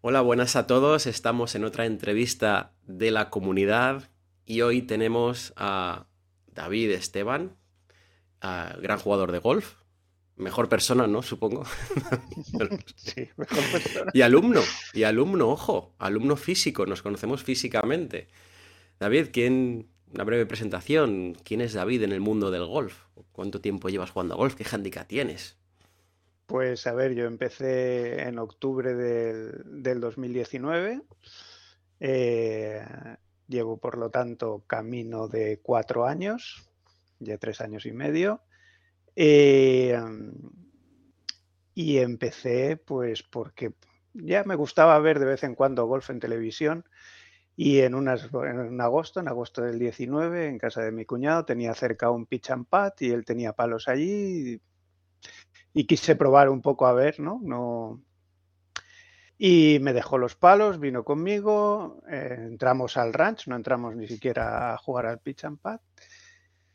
Hola, buenas a todos. Estamos en otra entrevista de la comunidad y hoy tenemos a David Esteban, gran jugador de golf. Mejor persona, ¿no? Supongo. sí, mejor persona. Y alumno, y alumno, ojo, alumno físico, nos conocemos físicamente. David, ¿quién, una breve presentación, ¿quién es David en el mundo del golf? ¿Cuánto tiempo llevas jugando a golf? ¿Qué handicap tienes? Pues a ver, yo empecé en octubre del, 2019. Eh, llevo, por lo tanto, camino de cuatro años, ya tres años y medio. Eh, y empecé, pues, porque ya me gustaba ver de vez en cuando golf en televisión. Y en, agosto, en agosto del 19, en casa de mi cuñado, tenía cerca un pitch and pat y él tenía palos allí quise probar un poco a ver, ¿no? no y me dejó los palos, vino conmigo, eh, entramos al ranch, no entramos ni siquiera a jugar al pitch and pad.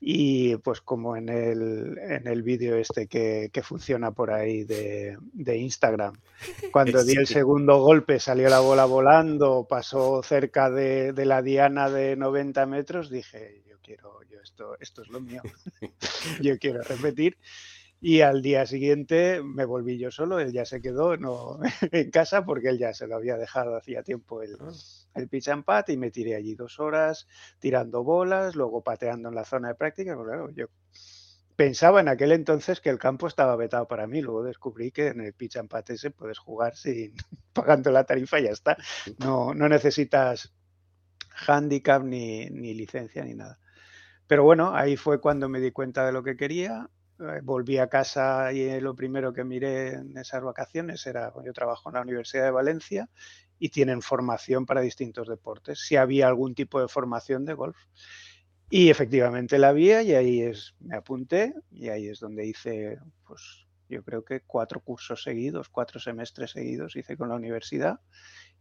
Y pues como en el, en el vídeo este que, que, funciona por ahí de, de Instagram, cuando di el segundo golpe salió la bola volando, pasó cerca de, de, la diana de 90 metros, dije, yo quiero, yo esto, esto es lo mío, yo quiero repetir. Y al día siguiente me volví yo solo, él ya se quedó no, en casa porque él ya se lo había dejado hacía tiempo el, ah. el pitch and pat y me tiré allí dos horas tirando bolas, luego pateando en la zona de práctica. Pues claro, yo pensaba en aquel entonces que el campo estaba vetado para mí, luego descubrí que en el pitch and pat ese puedes jugar sin pagando la tarifa y ya está. No, no necesitas handicap ni, ni licencia ni nada. Pero bueno, ahí fue cuando me di cuenta de lo que quería volví a casa y eh, lo primero que miré en esas vacaciones era, yo trabajo en la Universidad de Valencia y tienen formación para distintos deportes, si había algún tipo de formación de golf. Y efectivamente la había y ahí es, me apunté y ahí es donde hice, pues yo creo que cuatro cursos seguidos, cuatro semestres seguidos hice con la universidad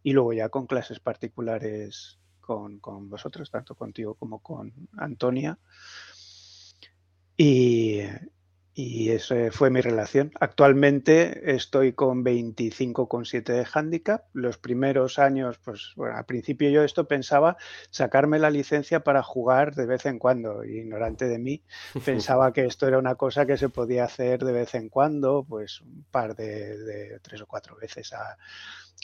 y luego ya con clases particulares con, con vosotros, tanto contigo como con Antonia. Y, y esa fue mi relación. Actualmente estoy con 25,7 de handicap. Los primeros años, pues bueno, al principio yo esto pensaba sacarme la licencia para jugar de vez en cuando. Ignorante de mí, pensaba que esto era una cosa que se podía hacer de vez en cuando, pues un par de, tres o cuatro veces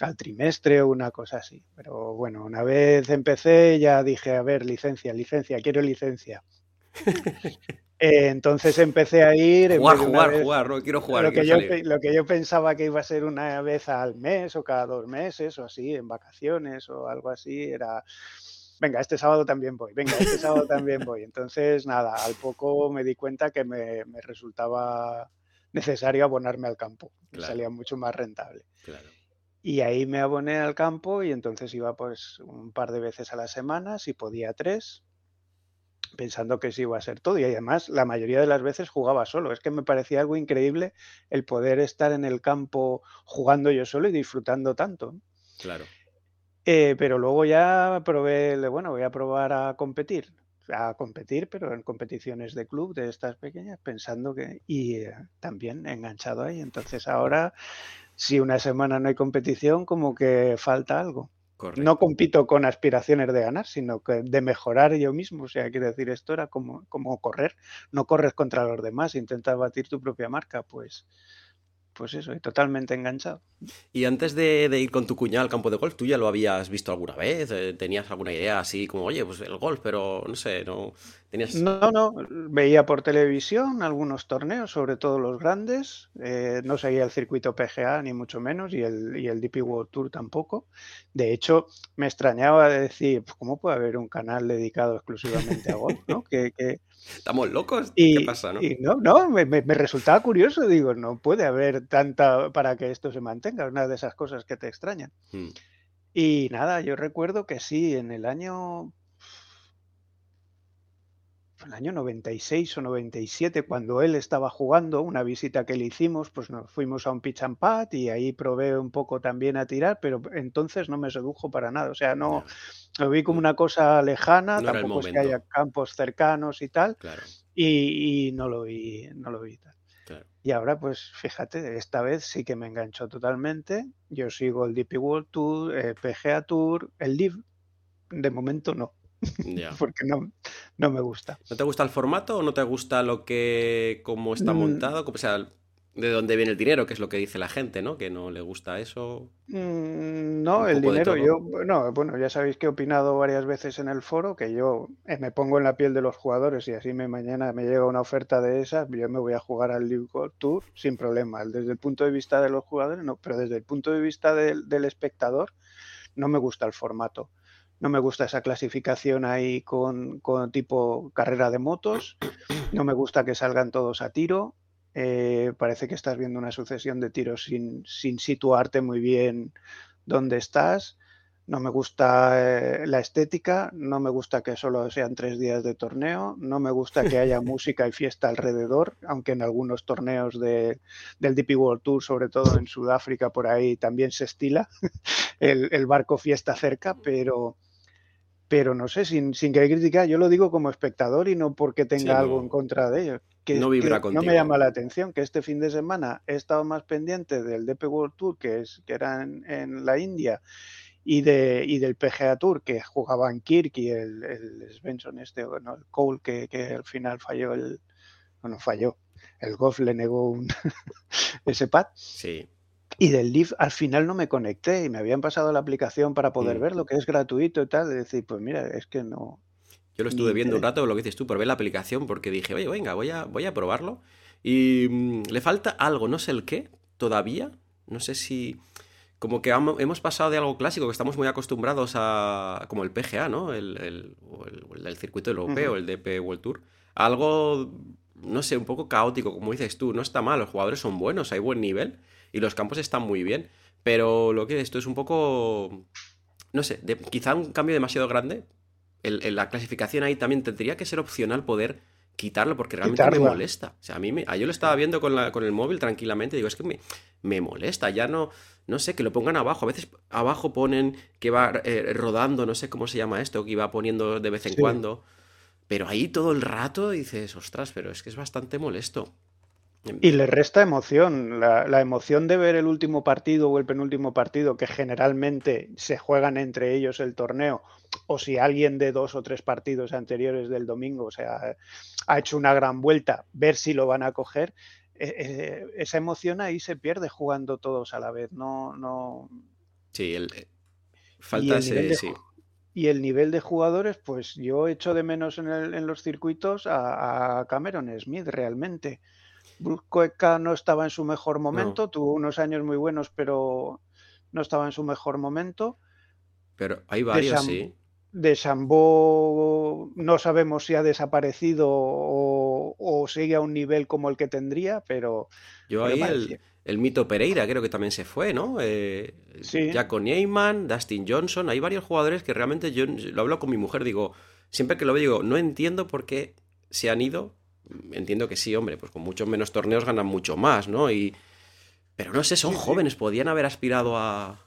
al trimestre o una cosa así. Pero bueno, una vez empecé ya dije, a ver, licencia, licencia, quiero licencia. Eh, entonces empecé a ir. Jugar, jugar, jugar, no quiero jugar. Lo que, yo, lo que yo pensaba que iba a ser una vez al mes o cada dos meses o así, en vacaciones o algo así, era. Venga, este sábado también voy, venga, este sábado también voy. Entonces, nada, al poco me di cuenta que me, resultaba necesario abonarme al campo, salía mucho más rentable. Y ahí me aboné al campo y entonces iba pues un par de veces a la semana, si podía tres, pensando que sí iba a ser todo. Y además, la mayoría de las veces jugaba solo. Es que me parecía algo increíble el poder estar en el campo jugando yo solo y disfrutando tanto. Claro. Eh, pero luego ya probé, bueno, voy a probar a competir. A competir, pero en competiciones de club de estas pequeñas, pensando que. Y eh, también enganchado ahí. Entonces ahora, si una semana no hay competición, como que falta algo. No compito con aspiraciones de ganar, sino que de mejorar yo mismo. O sea, quiero decir, esto era como, como correr. No corres contra los demás, intentas batir tu propia marca. Pues pues eso, totalmente enganchado. Y antes de, ir con tu cuñado al campo de golf, ¿tú ya lo habías visto alguna vez? Eh, ¿Tenías alguna idea así como, oye, pues el golf, pero no sé, no tenías... No, no, veía por televisión algunos torneos, sobre todo los grandes. Eh, no seguía el circuito PGA, ni mucho menos, y el, y el DP World Tour tampoco. De hecho, me extrañaba decir, pues, ¿cómo puede haber un canal dedicado exclusivamente a golf? ¿no? que, que ¿Estamos locos? ¿Qué pasa, no? no, no me, resultaba curioso. Digo, no puede haber tanta para que esto se mantenga. Una de esas cosas que te extrañan. Hmm. Y nada, yo recuerdo que sí, en el año el año 96 o 97, cuando él estaba jugando, una visita que le hicimos, pues nos fuimos a un pitch and pat y ahí probé un poco también a tirar, pero entonces no me sedujo para nada. O sea, no lo vi como una cosa lejana, tampoco es que haya campos cercanos y tal, y, no lo vi, no lo vi tal. Y ahora, pues fíjate, esta vez sí que me enganchó totalmente. Yo sigo el DP World Tour, el PGA Tour, el Live. De momento no. Porque no, no me gusta. ¿No te gusta el formato o no te gusta lo que, cómo está mm. montado? O sea, de dónde viene el dinero, que es lo que dice la gente, ¿no? Que no le gusta eso. Mm, no, el dinero, yo, no, bueno, ya sabéis que he opinado varias veces en el foro, que yo eh, me pongo en la piel de los jugadores y así me mañana me llega una oferta de esas, yo me voy a jugar al League Tour sin problema. Desde el punto de vista de los jugadores, no, pero desde el punto de vista del espectador, no me gusta el formato. No me gusta esa clasificación ahí con, con tipo carrera de motos. No me gusta que salgan todos a tiro eh, parece que estás viendo una sucesión de tiros sin, situarte muy bien dónde estás. No me gusta eh, la estética, no me gusta que solo sean tres días de torneo, no me gusta que haya música y fiesta alrededor, aunque en algunos torneos del DP World Tour, sobre todo en Sudáfrica, por ahí también se estila el, el barco fiesta cerca, pero, pero no sé, sin, sin querer criticar, yo lo digo como espectador y no porque tenga algo en contra de ellos. Que, no, vibra no me llama la atención que este fin de semana he estado más pendiente del DP World Tour, que, es, que era en, la India, y, de, y del PGA Tour, que jugaban Kirk y el, el Svensson, este, bueno, el Cole, que, que al final falló el. Bueno, falló. El golf le negó un ese pad. Sí. Y del Live al final no me conecté y me habían pasado la aplicación para poder mm. verlo, que es gratuito y tal. De decir, pues mira, es que no. Yo lo estuve viendo un rato, lo que dices tú, por ver la aplicación, porque dije, oye, venga, voy a, voy a probarlo. Y mm, le falta algo, no sé el qué, todavía. No sé si. Como que hemos pasado de algo clásico, que estamos muy acostumbrados a. como el PGA, ¿no? El, el, el, circuito europeo, el DP World Tour. algo, no sé, un poco caótico, como dices tú. No está mal, los jugadores son buenos, hay buen nivel y los campos están muy bien. Pero lo que esto es un poco, no sé, quizá un cambio demasiado grande. El, la clasificación ahí también tendría que ser opcional poder quitarlo porque realmente me molesta. O sea, a mí me, yo lo estaba viendo con, la, con el móvil tranquilamente digo, es que me, me, molesta, ya no, no sé, que lo pongan abajo. A veces abajo ponen que va eh, rodando, no sé cómo se llama esto, que iba poniendo de vez en cuando. Pero ahí todo el rato dices, ostras, pero es que es bastante molesto. Y le resta emoción, la, emoción de ver el último partido o el penúltimo partido, que generalmente se juegan entre ellos el torneo, o si alguien de dos o tres partidos anteriores del domingo o sea, ha hecho una gran vuelta, ver si lo van a coger, e, e, esa emoción ahí se pierde jugando todos a la vez. No, no... Sí, el, eh, falta ese, sí. Y el nivel de jugadores, pues yo echo de menos en, en los circuitos a, a Cameron Smith realmente. Bruscoeca no estaba en su mejor momento, tuvo unos años muy buenos, pero no estaba en su mejor momento. Pero hay varios, sí. De Sambó no sabemos si ha desaparecido o, sigue a un nivel como el que tendría, pero. Yo ahí el, mito Pereira creo que también se fue, ¿no? Eh, sí. Jaco Neyman, Dustin Johnson, hay varios jugadores que realmente yo lo hablo con mi mujer, digo, siempre que lo veo, digo, no entiendo por qué se han ido entiendo que sí, hombre, pues con muchos menos torneos ganan mucho más, ¿no? Y, pero no sé, son jóvenes, podían haber aspirado a...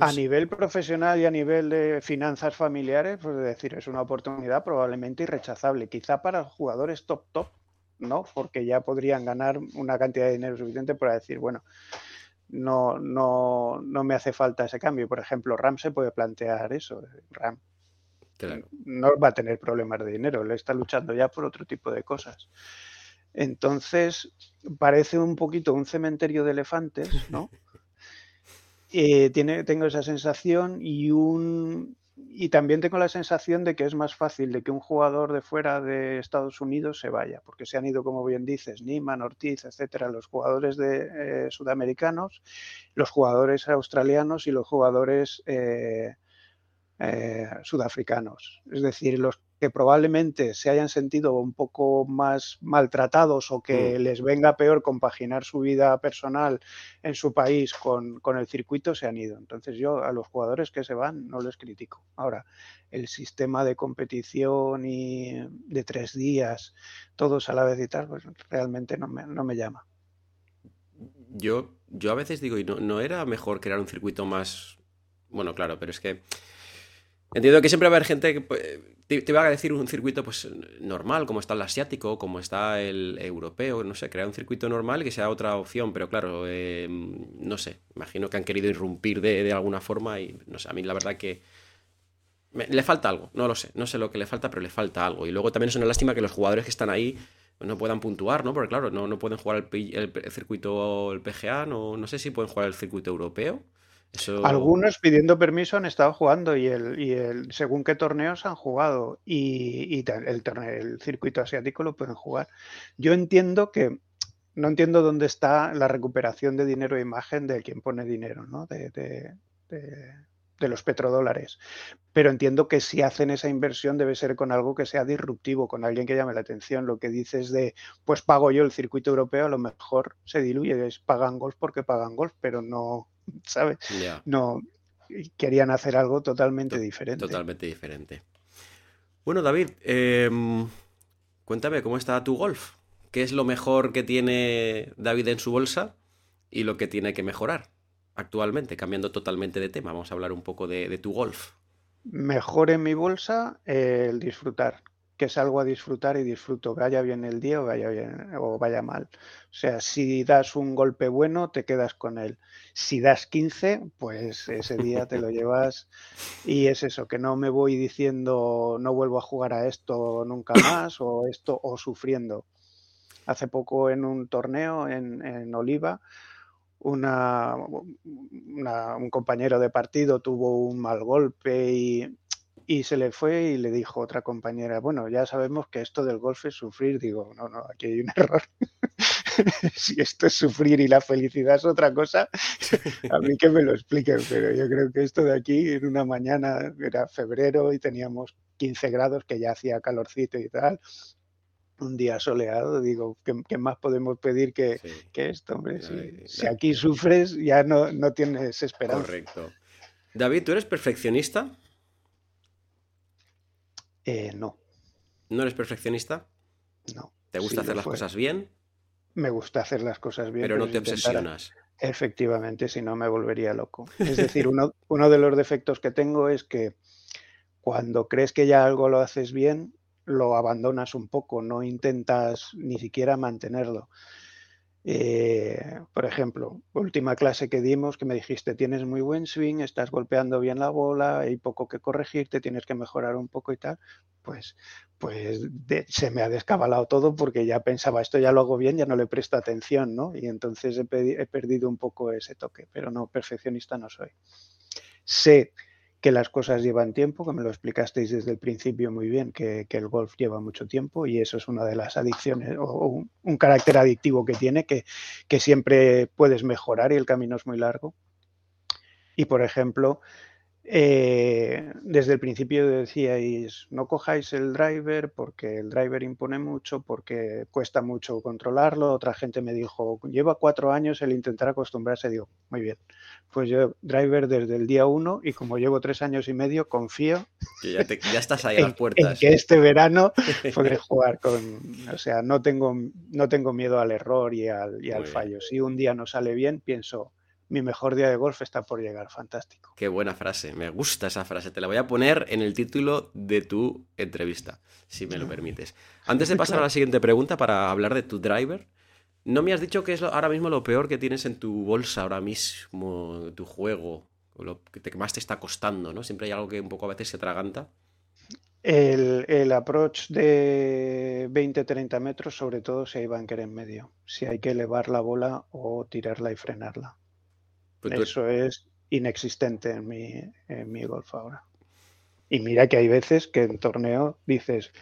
a nivel profesional y a nivel de finanzas familiares, pues decir, es una oportunidad probablemente irrechazable. Quizá para jugadores top top, ¿no? Porque ya podrían ganar una cantidad de dinero suficiente para decir, bueno, no, no, no me hace falta ese cambio. Por ejemplo, Ram se puede plantear eso. Ram no va a tener problemas de dinero, le está luchando ya por otro tipo de cosas. Entonces, parece un poquito un cementerio de elefantes, ¿no? Eh, tiene, tengo esa sensación y un y también tengo la sensación de que es más fácil de que un jugador de fuera de Estados Unidos se vaya, porque se han ido, como bien dices, Niman, Ortiz, etcétera, los jugadores de, eh, sudamericanos, los jugadores australianos y los jugadores eh, eh, sudafricanos. Es decir, los que probablemente se hayan sentido un poco más maltratados o que mm. les venga peor compaginar su vida personal en su país con, el circuito se han ido. Entonces yo a los jugadores que se van no les critico. Ahora, el sistema de competición y de tres días, todos a la vez y tal, pues realmente no me, no me llama. Yo, yo a veces digo, ¿y no, no era mejor crear un circuito más... Bueno, claro, pero es que Entiendo que siempre va a haber gente que, pues, te, iba a decir un circuito pues normal, como está el asiático, como está el europeo, no sé, crear un circuito normal que sea otra opción, pero claro, eh, no sé, imagino que han querido irrumpir de, alguna forma y no sé, a mí la verdad que le falta algo, no lo sé, no sé lo que le falta, pero le falta algo. Y luego también es una lástima que los jugadores que están ahí no puedan puntuar, ¿no? Porque claro, no, no pueden jugar el, el, circuito, el PGA, no, no sé si pueden jugar el circuito europeo. Algunos pidiendo permiso han estado jugando y el, y el según qué torneos han jugado y, y el, el circuito asiático lo pueden jugar. Yo entiendo que no entiendo dónde está la recuperación de dinero e imagen de quien pone dinero, ¿no? De, de, de, los petrodólares. Pero entiendo que si hacen esa inversión debe ser con algo que sea disruptivo, con alguien que llame la atención. Lo que dices de, pues pago yo el circuito europeo, a lo mejor se diluye, es pagan golf porque pagan golf, pero no, ¿sabes? No, querían hacer algo totalmente diferente. Totalmente diferente. Bueno, David, em, cuéntame, ¿cómo está tu golf? ¿Qué es lo mejor que tiene David en su bolsa y lo que tiene que mejorar actualmente? Cambiando totalmente de tema, vamos a hablar un poco de, tu golf. Mejor en mi bolsa el disfrutar, que salgo a disfrutar y disfruto, vaya bien el día o vaya bien o vaya mal. O sea, si das un golpe bueno, te quedas con él. Si das 15, pues ese día te lo llevas y es eso, que no me voy diciendo no vuelvo a jugar a esto nunca más o esto o sufriendo. Hace poco en un torneo en, en Oliva, un compañero de partido tuvo un mal golpe y y se le fue y le dijo otra compañera, bueno, ya sabemos que esto del golf es sufrir. Digo, no, no, aquí hay un error. si esto es sufrir y la felicidad es otra cosa, a mí que me lo expliquen, pero yo creo que esto de aquí, en una mañana, era febrero y teníamos 15 grados, que ya hacía calorcito y tal, un día soleado, digo, ¿qué, más podemos pedir que, esto? Hombre? Si, aquí sufres, ya no, no tienes esperanza. Correcto. David, ¿tú eres perfeccionista? Eh, no. ¿No eres perfeccionista? No. ¿Te gusta hacer las cosas bien? Me gusta hacer las cosas bien. Pero no te obsesionas. Efectivamente, si no me volvería loco. Es decir, uno, uno de los defectos que tengo es que cuando crees que ya algo lo haces bien, lo abandonas un poco, no intentas ni siquiera mantenerlo. Eh, por ejemplo, última clase que dimos que me dijiste, tienes muy buen swing, estás golpeando bien la bola, hay poco que corregirte, tienes que mejorar un poco y tal, pues, pues se me ha descabalado todo porque ya pensaba, esto ya lo hago bien, ya no le presto atención, ¿no? Y entonces he, he perdido un poco ese toque, pero no, perfeccionista no soy. Sé que las cosas llevan tiempo, que me lo explicasteis desde el principio muy bien, que, el golf lleva mucho tiempo y eso es una de las adicciones o un, carácter adictivo que tiene, que, siempre puedes mejorar y el camino es muy largo. Y por ejemplo, eh, desde el principio decíais, no cojáis el driver porque el driver impone mucho, porque cuesta mucho controlarlo. Otra gente me dijo, lleva cuatro años el intentar acostumbrarse. Digo, muy bien, pues yo driver desde el día uno y como llevo tres años y medio, confío. ya, estás ahí a las puertas. que este verano podré jugar con, o sea, no tengo, no tengo miedo al error y al, y al fallo. Si un día no sale bien, pienso, mi mejor día de golf está por llegar. Fantástico. Qué buena frase. Me gusta esa frase. Te la voy a poner en el título de tu entrevista, si me lo permites. Antes de pasar a la siguiente pregunta para hablar de tu driver, ¿no me has dicho que es ahora mismo lo peor que tienes en tu bolsa ahora mismo, tu juego, lo que más te está costando, ¿no? Siempre hay algo que un poco a veces se atraganta. El, el, approach de 20-30 metros, sobre todo si hay bunker en medio. Si hay que elevar la bola o tirarla y frenarla. Pues Eso es inexistente en mi, en mi golf ahora. Y mira que hay veces que en torneo dices,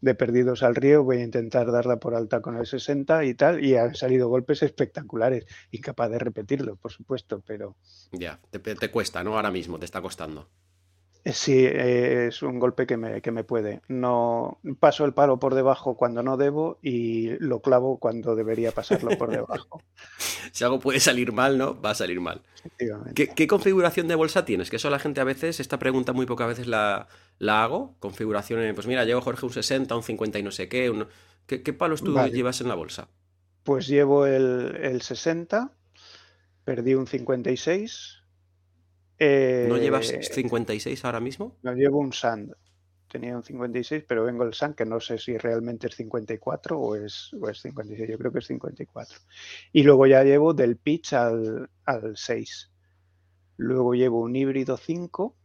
de perdidos al río, voy a intentar darla por alta con el 60 y tal, y han salido golpes espectaculares. Incapaz de repetirlo, por supuesto, pero... Ya, te, te cuesta, ¿no? Ahora mismo te está costando. Eh, sí, eh, es un golpe que me, que me puede. No paso el palo por debajo cuando no debo y lo clavo cuando debería pasarlo por debajo. si algo puede salir mal, ¿no? Va a salir mal. ¿Qué, ¿Qué, configuración de bolsa tienes? Que eso la gente a veces, esta pregunta muy pocas veces la, la hago. Configuraciones, pues mira, llevo Jorge un 60, un 50 y no sé qué. ¿Qué, palos tú llevas en la bolsa? Pues llevo el, el 60, perdí un 56 ¿No llevas 56 eh, ahora mismo? No llevo un Sand. tenía un 56, pero vengo el Sun, que no sé si realmente es 54 o es, o es 56, yo creo que es 54. Y luego ya llevo del pitch al, al 6. Luego llevo un híbrido 5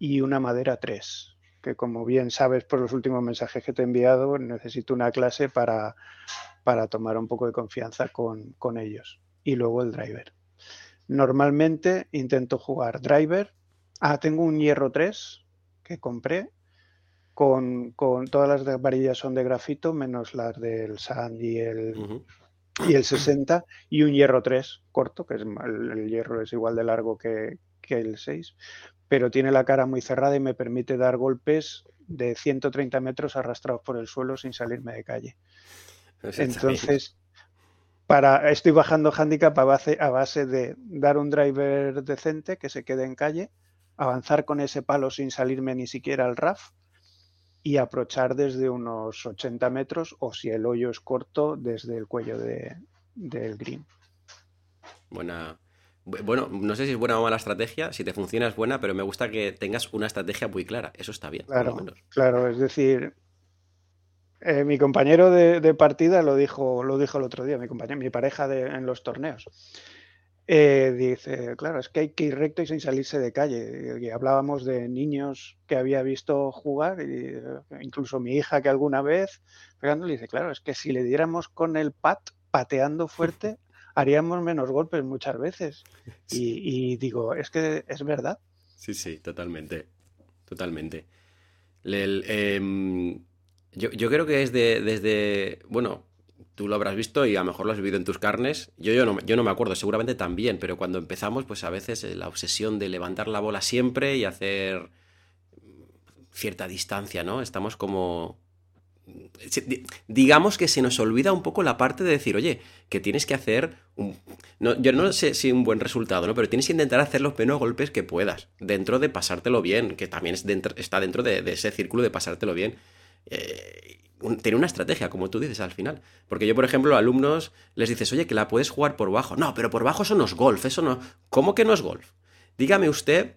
y una madera 3, que como bien sabes por los últimos mensajes que te he enviado, necesito una clase para, para tomar un poco de confianza con, con ellos. Y luego el driver. Normalmente intento jugar driver. Ah, tengo un hierro 3 que compré con, con, todas las varillas son de grafito, menos las del Sand y el, uh -huh. y el 60, y un hierro 3 corto, que es el, el hierro es igual de largo que, que, el 6, pero tiene la cara muy cerrada y me permite dar golpes de 130 metros arrastrados por el suelo sin salirme de calle. Entonces, para, estoy bajando handicap a base, a base de dar un driver decente que se quede en calle, avanzar con ese palo sin salirme ni siquiera al RAF y aprochar desde unos 80 metros o si el hoyo es corto desde el cuello de, del green. Buena. Bueno, no sé si es buena o mala estrategia, si te funciona es buena, pero me gusta que tengas una estrategia muy clara, eso está bien. Claro, claro es decir, eh, mi compañero de, de, partida lo dijo, lo dijo el otro día, mi compañero, mi pareja de, en los torneos. Eh, dice, claro, es que hay que ir recto y sin salirse de calle. Y hablábamos de niños que había visto jugar, y eh, incluso mi hija que alguna vez, pegándole, dice, claro, es que si le diéramos con el pat, pateando fuerte, haríamos menos golpes muchas veces. Y, y digo, es que es verdad. Sí, sí, totalmente. Totalmente. El, eh, yo, yo, creo que es de, desde, bueno, tú lo habrás visto y a lo mejor lo has vivido en tus carnes. Yo, yo, no, yo no me acuerdo, seguramente también, pero cuando empezamos, pues a veces la obsesión de levantar la bola siempre y hacer cierta distancia, ¿no? Estamos como... Digamos que se nos olvida un poco la parte de decir, oye, que tienes que hacer, un... no, yo no sé si un buen resultado, ¿no? Pero tienes que intentar hacer los menos golpes que puedas, dentro de pasártelo bien, que también es dentro, está dentro de, de, ese círculo de pasártelo bien. Eh, un, tener una estrategia, como tú dices al final. Porque yo, por ejemplo, a alumnos les dices, oye, que la puedes jugar por bajo. No, pero por bajo eso no es golf, eso no. ¿Cómo que no es golf? Dígame usted,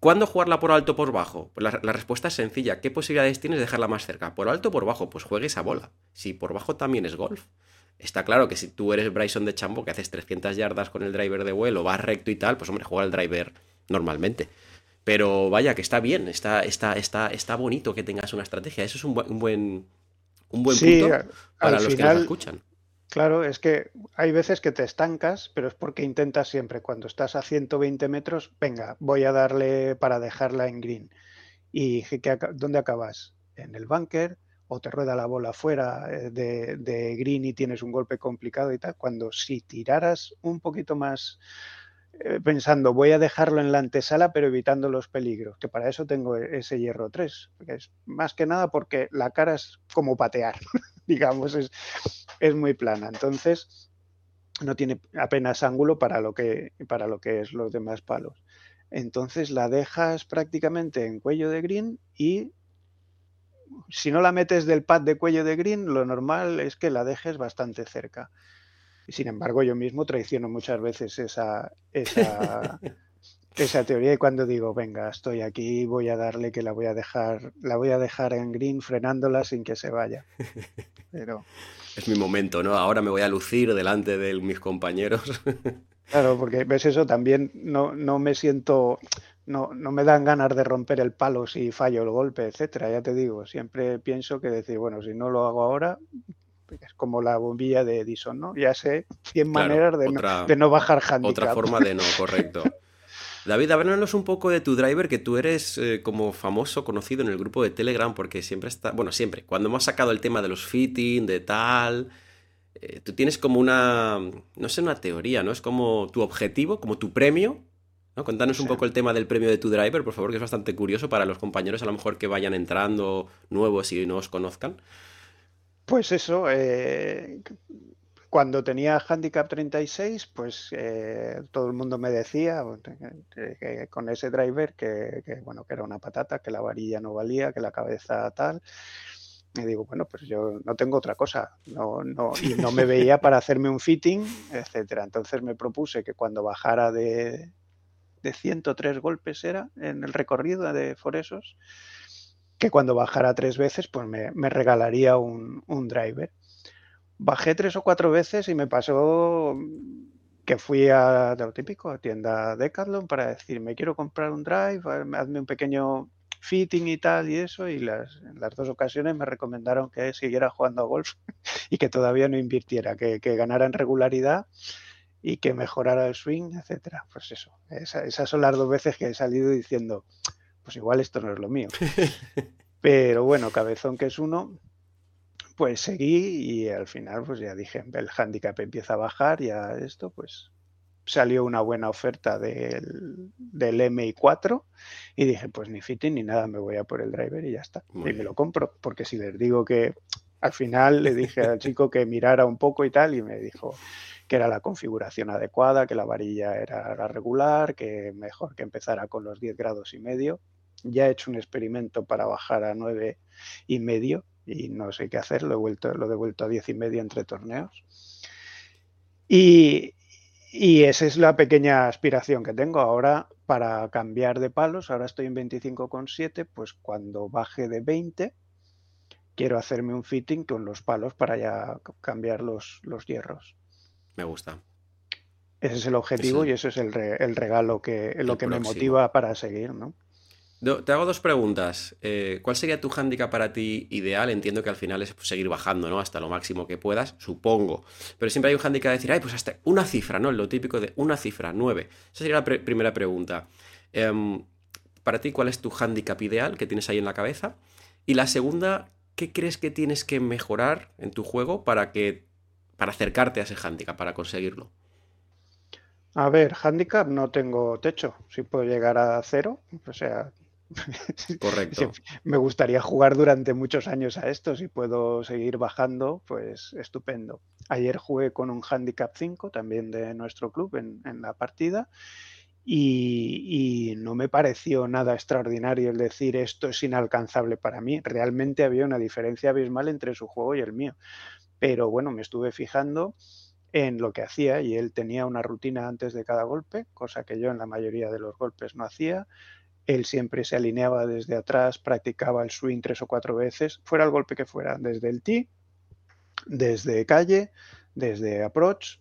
¿cuándo jugarla por alto o por bajo? Pues la, la, respuesta es sencilla. ¿Qué posibilidades tienes de dejarla más cerca? ¿Por alto o por bajo? Pues juegue esa bola. Si por bajo también es golf. Está claro que si tú eres Bryson de Chambo, que haces 300 yardas con el driver de vuelo, vas recto y tal, pues hombre, juega el driver normalmente. Pero vaya, que está bien, está, está, está, está bonito que tengas una estrategia. Eso es un, buen, un buen, un buen sí, punto para los final, que nos escuchan. Claro, es que hay veces que te estancas, pero es porque intentas siempre, cuando estás a 120 metros, venga, voy a darle para dejarla en green. ¿Y que, dónde acabas? En el bunker, o te rueda la bola fuera eh, de, de, green y tienes un golpe complicado y tal. Cuando si tiraras un poquito más pensando, voy a dejarlo en la antesala, pero evitando los peligros, que para eso tengo ese hierro 3, que es más que nada porque la cara es como patear, digamos, es, es muy plana. Entonces, no tiene apenas ángulo para lo que, para lo que es los demás palos. Entonces la dejas prácticamente en cuello de green y si no la metes del pad de cuello de green, lo normal es que la dejes bastante cerca. Y sin embargo, yo mismo traiciono muchas veces esa, esa, esa teoría y cuando digo, venga, estoy aquí, voy a darle que la voy a dejar, la voy a dejar en green frenándola sin que se vaya. Pero... Es mi momento, ¿no? Ahora me voy a lucir delante de mis compañeros. Claro, porque ves eso, también no, no me siento, no, no, me dan ganas de romper el palo si fallo el golpe, etcétera. Ya te digo, siempre pienso que decir, bueno, si no lo hago ahora, es como la bombilla de Edison, ¿no? Ya sé 100 claro, maneras de, otra, no, de, no, bajar handicap. Otra forma de no, correcto. David, háblanos un poco de tu driver, que tú eres eh, como famoso, conocido en el grupo de Telegram, porque siempre está, bueno, siempre, cuando hemos sacado el tema de los fitting, de tal, eh, tú tienes como una, no sé, una teoría, ¿no? Es como tu objetivo, como tu premio, ¿no? Contanos sí. un poco el tema del premio de tu driver, por favor, que es bastante curioso para los compañeros a lo mejor que vayan entrando nuevos y no os conozcan. Pues eso, eh, cuando tenía handicap 36, pues eh, todo el mundo me decía que, que con ese driver que, que, bueno, que era una patata, que la varilla no valía, que la cabeza tal. Y digo, bueno, pues yo no tengo otra cosa, no, no, y no me veía para hacerme un fitting, etcétera. Entonces me propuse que cuando bajara de, de 103 golpes era en el recorrido de Foresos, que cuando bajara tres veces, pues me, regalaría un, driver. Bajé tres o cuatro veces y me pasó que fui a, lo típico, a tienda Decathlon para decir, me quiero comprar un drive, hazme un pequeño fitting y tal y eso, y las, en las dos ocasiones me recomendaron que siguiera jugando a golf y que todavía no invirtiera, que, ganara en regularidad y que mejorara el swing, etcétera. Pues eso, esas son las dos veces que he salido diciendo, pues igual esto no es lo mío. Pero bueno, cabezón que es uno, pues seguí y al final pues ya dije, el handicap empieza a bajar, ya esto pues salió una buena oferta del, del MI4 y dije, pues ni fitting ni nada, me voy a por el driver y ya está. y me lo compro, porque si les digo que al final le dije al chico que mirara un poco y tal y me dijo que era la configuración adecuada, que la varilla era la regular, que mejor que empezara con los 10 grados y medio ya he hecho un experimento para bajar a nueve y medio y no sé qué hacer, lo he, vuelto, lo he devuelto a diez y medio entre torneos. Y, y esa es la pequeña aspiración que tengo ahora para cambiar de palos. Ahora estoy en 25,7, pues cuando baje de 20 quiero hacerme un fitting con los palos para ya cambiar los, los hierros. Me gusta. Ese es el objetivo y ese es el, el regalo que lo que me motiva para seguir, ¿no? Te hago dos preguntas. Eh, ¿Cuál sería tu hándicap para ti ideal? Entiendo que al final es seguir bajando, ¿no? Hasta lo máximo que puedas, supongo. Pero siempre hay un hándicap de decir, ay, pues hasta una cifra, ¿no? Lo típico de una cifra, nueve. Esa sería la primera pregunta. Em, para ti, ¿cuál es tu hándicap ideal que tienes ahí en la cabeza? Y la segunda, ¿qué crees que tienes que mejorar en tu juego para que para acercarte a ese hándicap, para conseguirlo? A ver, handicap no tengo techo. Si puedo llegar a cero, o sea, Correcto. Me gustaría jugar durante muchos años a esto. Si puedo seguir bajando, pues estupendo. Ayer jugué con un handicap 5 también de nuestro club en, la partida. Y, no me pareció nada extraordinario el decir esto es inalcanzable para mí. Realmente había una diferencia abismal entre su juego y el mío. Pero bueno, me estuve fijando en lo que hacía y él tenía una rutina antes de cada golpe, cosa que yo en la mayoría de los golpes no hacía. Él siempre se alineaba desde atrás, practicaba el swing tres o cuatro veces, fuera el golpe que fuera, desde el tee, desde calle, desde approach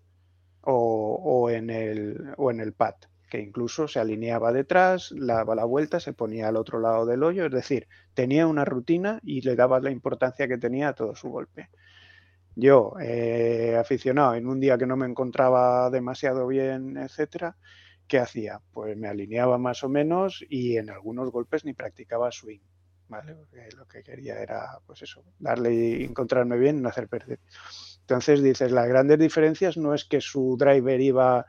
o, en, el, o en el pad, que incluso se alineaba detrás, daba la vuelta, se ponía al otro lado del hoyo, es decir, tenía una rutina y le daba la importancia que tenía a todo su golpe. Yo, eh, aficionado, en un día que no me encontraba demasiado bien, etcétera, ¿qué hacía? Pues me alineaba más o menos y en algunos golpes ni practicaba swing. ¿vale? Lo que quería era, pues eso, darle y encontrarme bien no hacer perder. Entonces dices, las grandes diferencias no es que su driver iba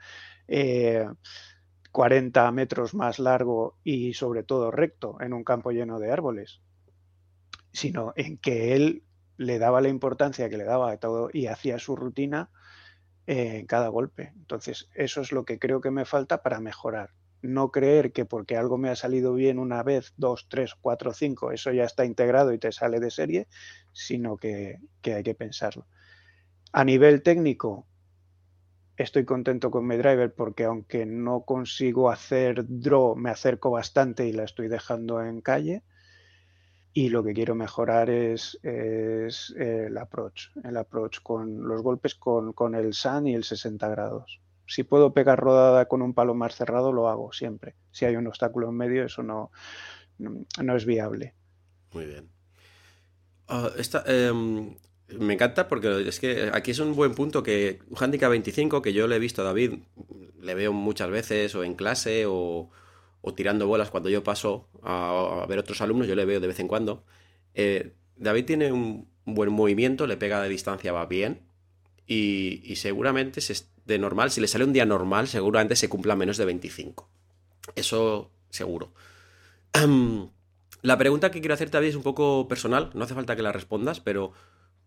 40 eh, metros más largo y sobre todo recto en un campo lleno de árboles, sino en que él le daba la importancia que le daba a todo y hacía su rutina cada golpe. Entonces, eso es lo que creo que me falta para mejorar. No creer que porque algo me ha salido bien una vez, dos, tres, cuatro, cinco, eso ya está integrado y te sale de serie, sino que, hay que pensarlo. A nivel técnico, estoy contento con mi driver porque aunque no consigo hacer draw, me acerco bastante y la estoy dejando en calle y lo que quiero mejorar es, el approach, el approach con los golpes con, el sun y el 60 grados. Si puedo pegar rodada con un palo más cerrado, lo hago siempre. Si hay un obstáculo en medio, eso no, no, es viable. Muy bien. Ah, em, me encanta porque es que aquí es un buen punto que un handicap 25 que yo le he visto a David, le veo muchas veces o en clase o, o tirando bolas cuando yo paso a, ver otros alumnos, yo le veo de vez en cuando. Eh, David tiene un buen movimiento, le pega de distancia, va bien. Y, seguramente de normal, si le sale un día normal, seguramente se cumpla menos de 25. Eso seguro. la pregunta que quiero hacerte, David, es un poco personal, no hace falta que la respondas, pero...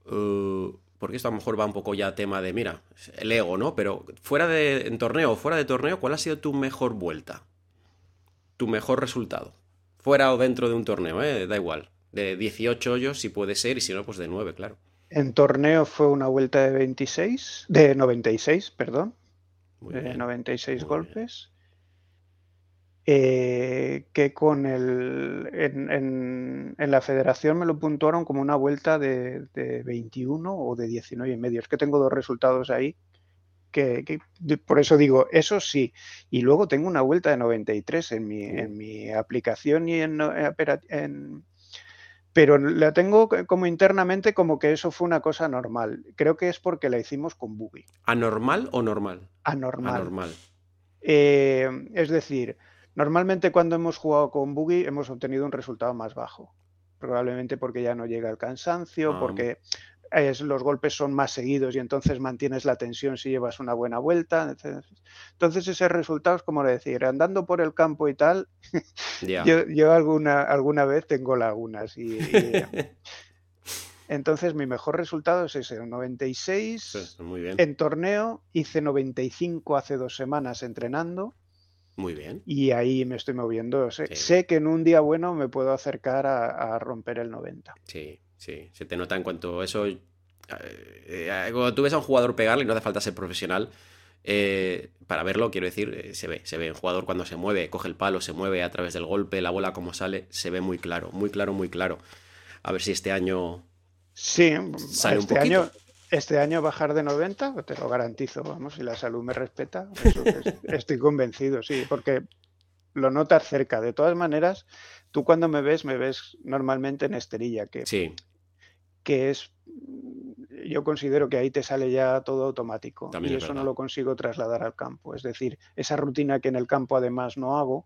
Uh, porque esto a lo mejor va un poco ya a tema de, mira, el ego, ¿no? Pero fuera de en torneo, fuera de torneo, ¿cuál ha sido tu mejor vuelta? Tu mejor resultado. Fuera o dentro de un torneo, ¿eh? da igual. De 18 hoyos si puede ser y si no, pues de 9, claro. En torneo fue una vuelta de 26, de 96, perdón. de 96 golpes. Eh, que, con el. En, la federación me lo puntuaron como una vuelta de, 21 o de 19 y medio. Es que tengo dos resultados ahí. Que, por eso digo, eso sí. Y luego tengo una vuelta de 93 en mi, en mi aplicación y en, en, pero la tengo como internamente como que eso fue una cosa normal. Creo que es porque la hicimos con Boogie. ¿Anormal o normal? Anormal. Anormal. Eh, es decir, normalmente cuando hemos jugado con Boogie hemos obtenido un resultado más bajo. Probablemente porque ya no llega el cansancio, ah. porque los golpes son más seguidos y entonces mantienes la tensión si llevas una buena vuelta. Entonces, ese resultado es como decir, andando por el campo y tal, yo, alguna, alguna vez tengo lagunas. Y, entonces mi mejor resultado es ese, 96 en torneo, hice 95 hace dos semanas entrenando. Muy bien. Y ahí me estoy moviendo. Sé, que en un día bueno me puedo acercar a, a romper el 90. Sí, Sí, se te nota en cuanto a eso. Eh, eh, cuando tú ves a un jugador pegarle, no hace falta ser profesional. Eh, para verlo, quiero decir, se ve, se ve. El jugador cuando se mueve, coge el palo, se mueve a través del golpe, la bola como sale, se ve muy claro, muy claro, muy claro. A ver si este año. Sí, sale este año. Este año bajar de 90, te lo garantizo, vamos, si la salud me respeta, estoy convencido, sí, porque lo notas cerca. De todas maneras, tú cuando me ves, me ves normalmente en esterilla, que sí que es, yo considero que ahí te sale ya todo automático y eso no lo consigo trasladar al campo. Es decir, esa rutina que en el campo además no hago,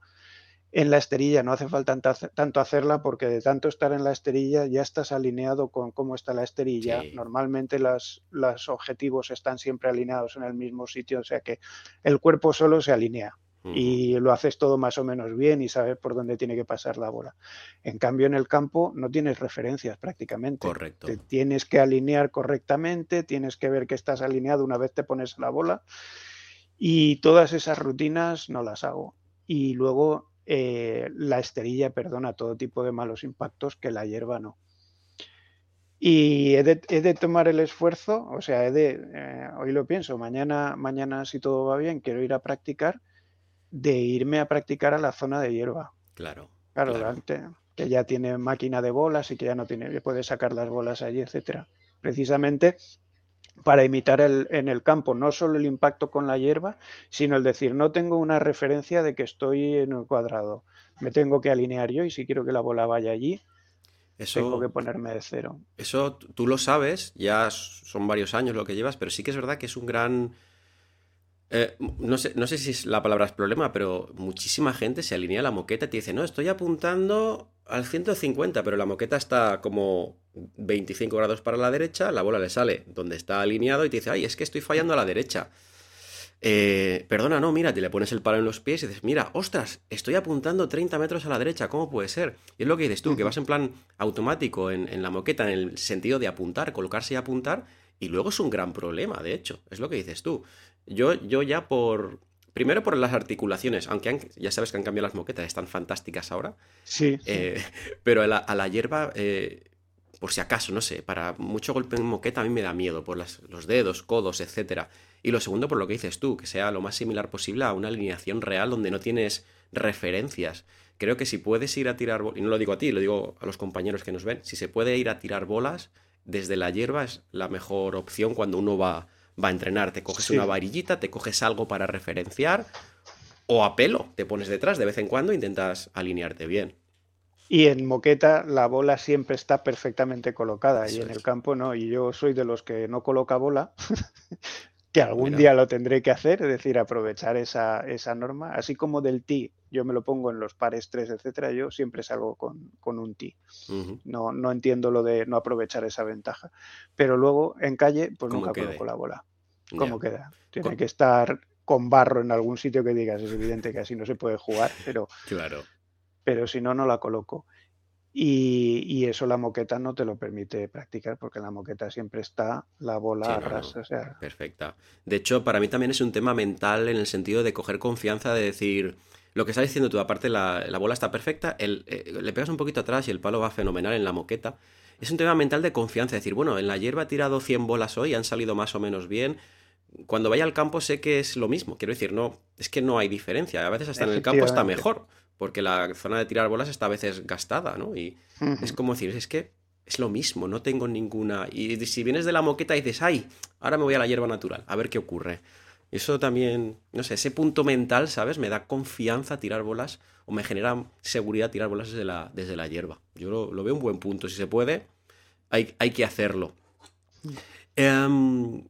en la esterilla no hace falta tanto hacerla porque de tanto estar en la esterilla ya estás alineado con cómo está la esterilla. Normalmente las, los objetivos están siempre alineados en el mismo sitio, o sea que el cuerpo solo se alinea y lo haces todo más o menos bien y sabes por dónde tiene que pasar la bola. En cambio, en el campo no tienes referencias prácticamente. Correcto. Te tienes que alinear correctamente, tienes que ver que estás alineado una vez te pones la bola y todas esas rutinas no las hago. Y luego eh, la esterilla perdona todo tipo de malos impactos que la hierba no. Y he de, tomar el esfuerzo, o sea, he de, eh, hoy lo pienso, mañana, mañana si todo va bien, quiero ir a practicar de irme a practicar a la zona de hierba. Claro. Claro, que ya tiene máquina de bolas y que ya no tiene, puede sacar las bolas allí, etcétera. Precisamente para imitar el, en el campo no solo el impacto con la hierba, sino el decir, no tengo una referencia de que estoy en un cuadrado. Me tengo que alinear yo y si quiero que la bola vaya allí, tengo que ponerme de cero. Eso tú lo sabes, ya son varios años lo que llevas, pero sí que es verdad que es un gran eh, no, sé, no sé si la palabra es problema, pero muchísima gente se alinea a la moqueta y te dice, no, estoy apuntando al 150, pero la moqueta está como 25 grados para la derecha, la bola le sale donde está alineado y te dice, ay, es que estoy fallando a la derecha. Eh, perdona, no, mira, te le pones el palo en los pies y dices, mira, ostras, estoy apuntando 30 metros a la derecha, ¿cómo puede ser? Y es lo que dices tú, que vas en plan automático en, en la moqueta, en el sentido de apuntar, colocarse y apuntar, y luego es un gran problema, de hecho, es lo que dices tú. Yo, yo ya por. Primero por las articulaciones, aunque ya sabes que han cambiado las moquetas, están fantásticas ahora. Sí. Eh, pero a la, hierba, eh, por si acaso, no sé, para mucho golpe en moqueta a mí me da miedo por los dedos, codos, etc. Y lo segundo, por lo que dices tú, que sea lo más similar posible a una alineación real donde no tienes referencias. Creo que si puedes ir a tirar, y no lo digo a ti, lo digo a los compañeros que nos ven, si se puede ir a tirar bolas desde la hierba es la mejor opción cuando uno va va a entrenar. Te coges una varillita, te coges algo para referenciar o a pelo, te pones detrás de vez en cuando e intentas alinearte bien. Y en moqueta la bola siempre está perfectamente colocada y en el campo no. Y yo soy de los que no coloca bola, que algún día lo tendré que hacer, es decir, aprovechar esa, esa norma. Así como del tee, yo me lo pongo en los pares 3, etcétera, yo siempre salgo con, con un tee. no, no entiendo lo de no aprovechar esa ventaja. Pero luego en calle, pues nunca coloco la bola. ¿Cómo queda? Tiene que estar con barro en algún sitio que digas, es evidente que así no se puede jugar, pero, claro. pero si no, no la coloco. Y, eso la moqueta no te lo permite practicar porque en la moqueta siempre está la bola rasa. Perfecta. De hecho, para mí también es un tema mental en el sentido de coger confianza, de decir, lo que estás diciendo tú, aparte la, la bola está perfecta, el, eh, le pegas un poquito atrás y el palo va fenomenal en la moqueta. Es un tema mental de confianza, decir, bueno, en la hierba he tirado 100 bolas hoy, han salido más o menos bien, cuando vaya al campo sé que es lo mismo. Quiero decir, no, es que no hay diferencia. A veces hasta en el campo está mejor. porque la zona de tirar bolas está a veces gastada, ¿no? Y es como decir, es que es lo mismo, no tengo ninguna... Y si vienes de la moqueta y dices, ay, ahora me voy a la hierba natural, a ver qué ocurre. Eso también, no sé, ese punto mental, ¿sabes? Me da confianza tirar bolas o me genera seguridad tirar bolas desde la, desde la hierba. Yo lo, veo un buen punto. Si se puede, hay, hay que hacerlo. Em,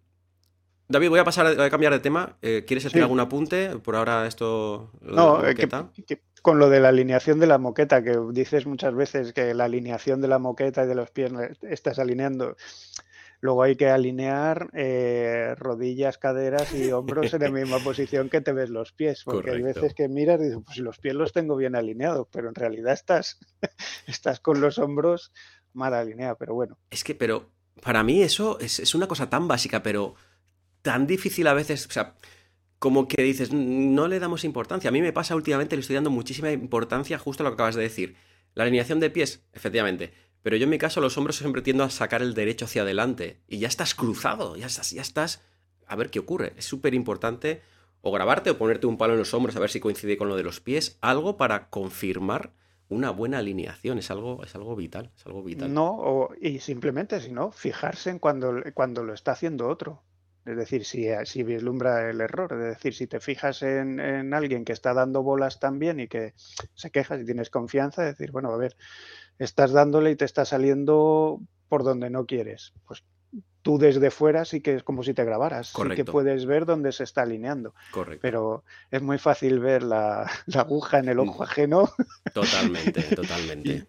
David, voy a pasar a cambiar de tema. Eh, ¿Quieres hacer algún apunte? Por ahora esto... no, eh, que, con lo de la alineación de la moqueta, que dices muchas veces que la alineación de la moqueta y de los pies estás alineando. Luego hay que alinear eh, rodillas, caderas y hombros en la misma posición que te ves los pies, porque hay veces que miras y dices, pues los pies los tengo bien alineados, pero en realidad estás, estás con los hombros mal alineados, pero bueno. Es que, pero para mí eso es, es una cosa tan básica, pero tan difícil a veces, o sea, como que dices, no le damos importancia. A mí me pasa últimamente, le estoy dando muchísima importancia justo a lo que acabas de decir. La alineación de pies, efectivamente. Pero yo en mi caso los hombros siempre tiendo a sacar el derecho hacia adelante. Y ya estás cruzado, ya estás, ya estás. A ver qué ocurre. Es súper importante o grabarte o ponerte un palo en los hombros a ver si coincide con lo de los pies. Algo para confirmar una buena alineación. Es algo, es algo vital. Es algo vital. No, y simplemente, si no, fijarse en cuando, cuando lo está haciendo otro. Es decir, si, si vislumbra el error, es decir, si te fijas en, en, alguien que está dando bolas también y que se queja, si tienes confianza, es decir, bueno, a ver, estás dándole y te está saliendo por donde no quieres. Pues tú desde fuera sí que es como si te grabaras, sí que puedes ver dónde se está alineando. Correcto. Pero es muy fácil ver la, la aguja en el ojo mm. ajeno. Totalmente, totalmente.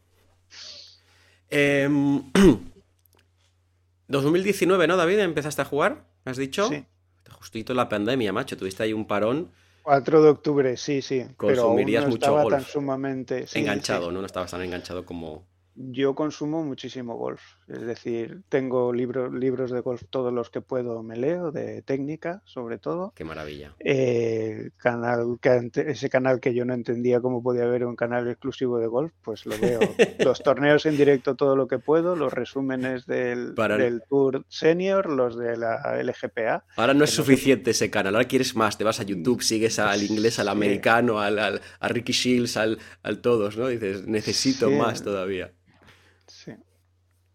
eh, 2019, ¿no, David? ¿Empezaste a jugar? ¿Me has dicho? Sí. Justito la pandemia, macho. Tuviste ahí un parón. 4 de octubre, sí, sí. Consumirías pero no mucho golf. tan sumamente. enganchado, ¿no? No estabas tan enganchado como, yo consumo muchísimo golf, es decir, tengo libros libros de golf, todos los que puedo me leo, de técnica sobre todo. Qué maravilla. Eh, canal que, ese canal que yo no entendía cómo podía haber un canal exclusivo de golf, pues lo veo. los torneos en directo todo lo que puedo, los resúmenes del, del Tour Senior, los de la LGPA. Ahora no es suficiente ese canal, ahora quieres más, te vas a YouTube, sigues al inglés, al americano, al, al, a Ricky Shields, al, al todos, ¿no? Dices, necesito más todavía.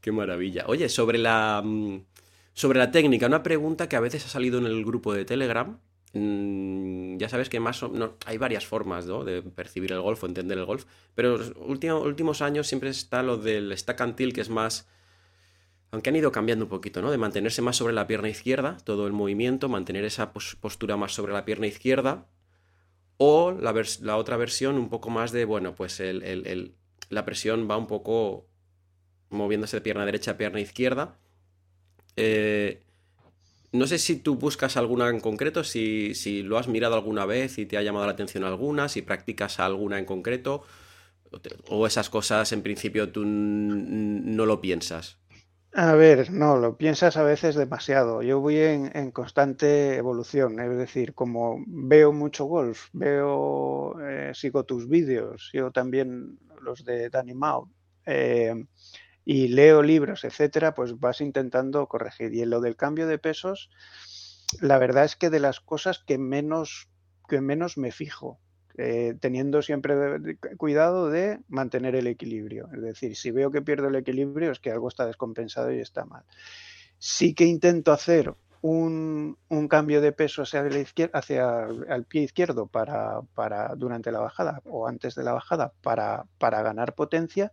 Qué maravilla. Oye, sobre la, mm, sobre la técnica, una pregunta que a veces ha salido en el grupo de Telegram. Mm, ya sabes que más no, hay varias formas ¿no? de percibir el golf o entender el golf, pero los últimos, últimos años siempre está lo del stack and que es más, aunque han ido cambiando un poquito, ¿no? De mantenerse más sobre la pierna izquierda, todo el movimiento, mantener esa postura más sobre la pierna izquierda, o la, la otra versión un poco más de, bueno, pues la presión va un poco moviéndose de pierna derecha a pierna izquierda. Eh, no sé si tú buscas alguna en concreto, si, si, lo has mirado alguna vez y te ha llamado la atención alguna, si practicas alguna en concreto, o esas cosas en principio tú no lo piensas. A ver, no, lo piensas a veces demasiado. Yo voy en, constante evolución, es decir, como veo mucho golf, veo, eh, sigo tus vídeos, sigo también los de Danny Mao. Y leo libros, etcétera, pues vas intentando corregir. Y en lo del cambio de pesos, la verdad es que de las cosas que menos, que menos me fijo, eh, teniendo siempre cuidado de mantener el equilibrio. Es decir, si veo que pierdo el equilibrio es que algo está descompensado y está mal. Sí que intento hacer un, un cambio de peso hacia, la izquierda, hacia el pie izquierdo para, para, durante la bajada o antes de la bajada para, para ganar potencia,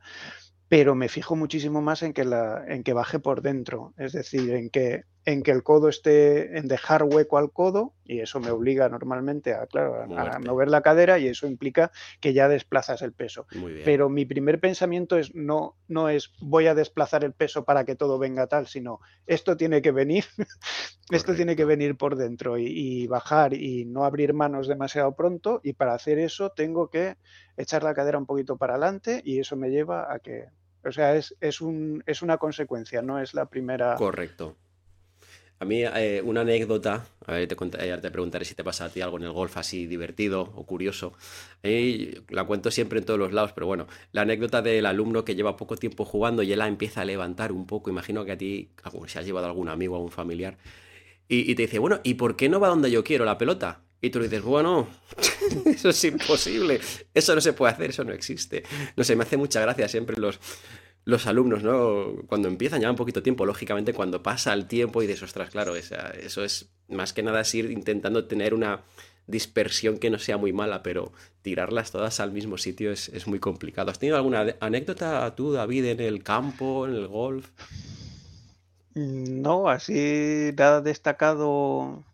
pero me fijo muchísimo más en que, la, en que baje por dentro, es decir, en que, en que el codo esté, en dejar hueco al codo, y eso me obliga normalmente a, claro, a, mover la cadera y eso implica que ya desplazas el peso. Pero mi primer pensamiento es no, no es voy a desplazar el peso para que todo venga tal, sino esto tiene que venir, esto tiene que venir por dentro y, y bajar y no abrir manos demasiado pronto, y para hacer eso tengo que echar la cadera un poquito para adelante y eso me lleva a que o sea, es, es, un, es una consecuencia, no es la primera. Correcto. A mí, eh, una anécdota, a ver, te, te preguntaré si te pasa a ti algo en el golf así divertido o curioso. la cuento siempre en todos los lados, pero bueno, la anécdota del alumno que lleva poco tiempo jugando y él la empieza a levantar un poco. Imagino que a ti, si has llevado algún amigo o algún familiar, y, y, te dice, bueno, ¿y por qué no va donde yo quiero la pelota? Y tú le dices, bueno, eso es imposible, eso no se puede hacer, eso no existe. No sé, me hace mucha gracia siempre los, los alumnos, ¿no? Cuando empiezan ya un poquito tiempo, lógicamente cuando pasa el tiempo y dices, ostras, claro, eso es más que nada es ir intentando tener una dispersión que no sea muy mala, pero tirarlas todas al mismo sitio es, es muy complicado. ¿Has tenido alguna anécdota tú, David, en el campo, en el golf? No, así nada destacado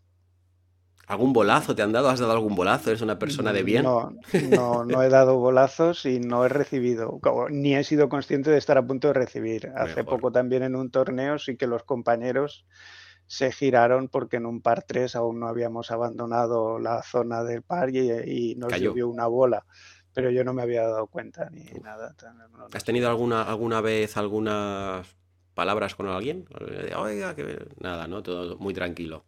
¿Algún bolazo te han dado? ¿Has dado algún bolazo? ¿Eres una persona de bien? No, no, no he dado bolazos y no he recibido, ni he sido consciente de estar a punto de recibir. Hace poco también en un torneo sí que los compañeros se giraron porque en un par 3 aún no habíamos abandonado la zona del par y, nos llovió una bola. Pero yo no me había dado cuenta ni nada. ¿Has tenido alguna, alguna vez algunas palabras con alguien? Oiga, que nada, ¿no? Todo muy tranquilo.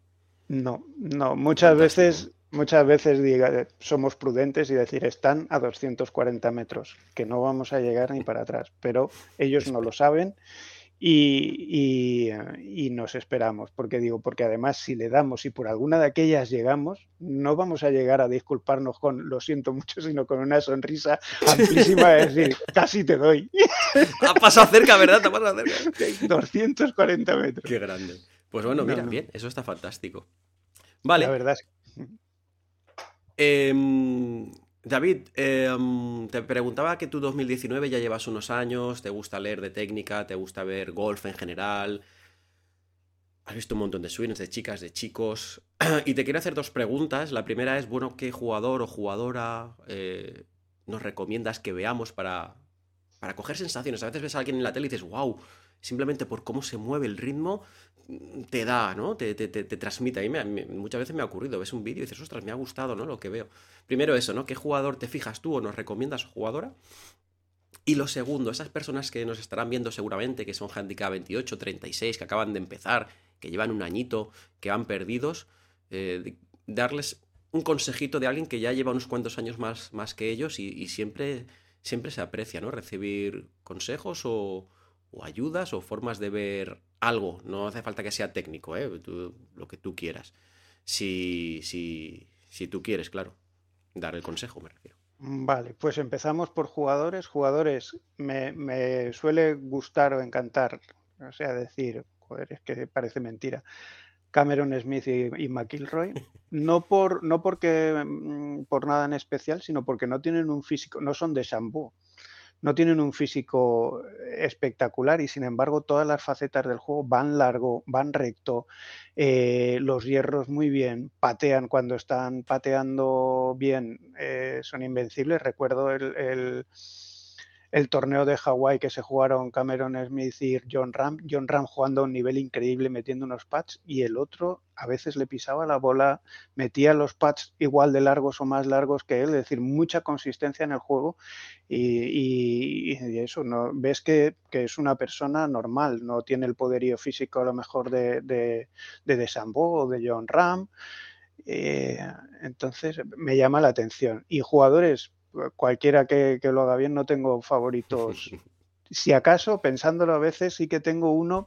No, no, muchas veces, muchas veces diga, somos prudentes y decir están a 240 metros, que no vamos a llegar ni para atrás, pero ellos no lo saben y, y, nos esperamos, porque digo, porque además si le damos y por alguna de aquellas llegamos, no vamos a llegar a disculparnos con lo siento mucho, sino con una sonrisa amplísima de decir, casi te doy. Ha pasado cerca, ¿verdad? Te ha pasado cerca. 240 metros. Qué grande. Pues bueno, mira, bien, eso está fantástico. Vale. La verdad es em, David, em, te preguntaba que tú 2019 ya llevas unos años, te gusta leer de técnica, te gusta ver golf en general, has visto un montón de swings, de chicas, de chicos, y te quiero hacer dos preguntas. La primera es, bueno, ¿qué jugador o jugadora eh, nos recomiendas que veamos para, para coger sensaciones? A veces ves a alguien en la tele y dices, wow, simplemente por cómo se mueve el ritmo, te da, ¿no? Te, te, te, transmite. A mí muchas veces me ha ocurrido, ves un vídeo y dices, ostras, me ha gustado, ¿no? Lo que veo. Primero eso, ¿no? ¿Qué jugador te fijas tú o nos recomiendas jugadora? Y lo segundo, esas personas que nos estarán viendo seguramente, que son handicap 28, 36, que acaban de empezar, que llevan un añito, que van perdidos, eh, darles un consejito de alguien que ya lleva unos cuantos años más, más que ellos y siempre, siempre se aprecia, ¿no? Recibir consejos o, o ayudas o formas de ver algo. No hace falta que sea técnico, ¿eh? lo que tú quieras. Si, si, si tú quieres, claro. Dar el consejo, me refiero. Vale, pues empezamos por jugadores. Jugadores, me, me suele gustar o encantar, o sea, decir, joder, es que parece mentira. Cameron Smith y, McIlroy, no por no porque mm, por nada en especial, sino porque no tienen un físico, no son de Shampoo no tienen un físico espectacular y sin embargo todas las facetas del juego van largo, van recto, eh, los hierros muy bien, patean cuando están pateando bien, eh, son invencibles. Recuerdo el el torneo de Hawái que se jugaron Cameron Smith y John Ram. John Ram jugando a un nivel increíble metiendo unos pads y el otro a veces le pisaba la bola, metía los pads igual de largos o más largos que él, es decir, mucha consistencia en el juego y, eso, ¿no? ves que, es una persona normal, no tiene el poderío físico a lo mejor de, de, de, o de John Ram. Eh, entonces me llama la atención. Y jugadores cualquiera que, lo haga bien, no tengo favoritos. Si acaso, pensándolo a veces, sí que tengo uno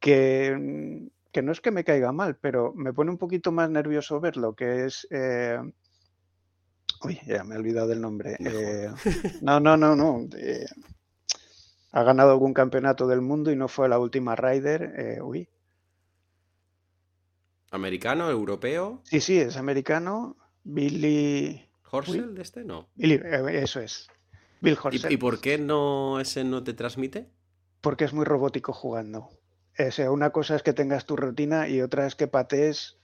que, que no es que me caiga mal, pero me pone un poquito más nervioso verlo, que es... Eh, uy, ya me he olvidado del nombre. Eh, no, no, no, no. ha ganado algún campeonato del mundo y no fue la última Rider. Eh, uy. ¿Americano, europeo? Sí, sí, es americano. Billy. ¿Horsell de este? No. Eh, eso es. Bill Horsell. ¿Y, por qué no ese no te transmite? Porque es muy robótico jugando. O sea, una cosa es que tengas tu rutina y otra es que patees.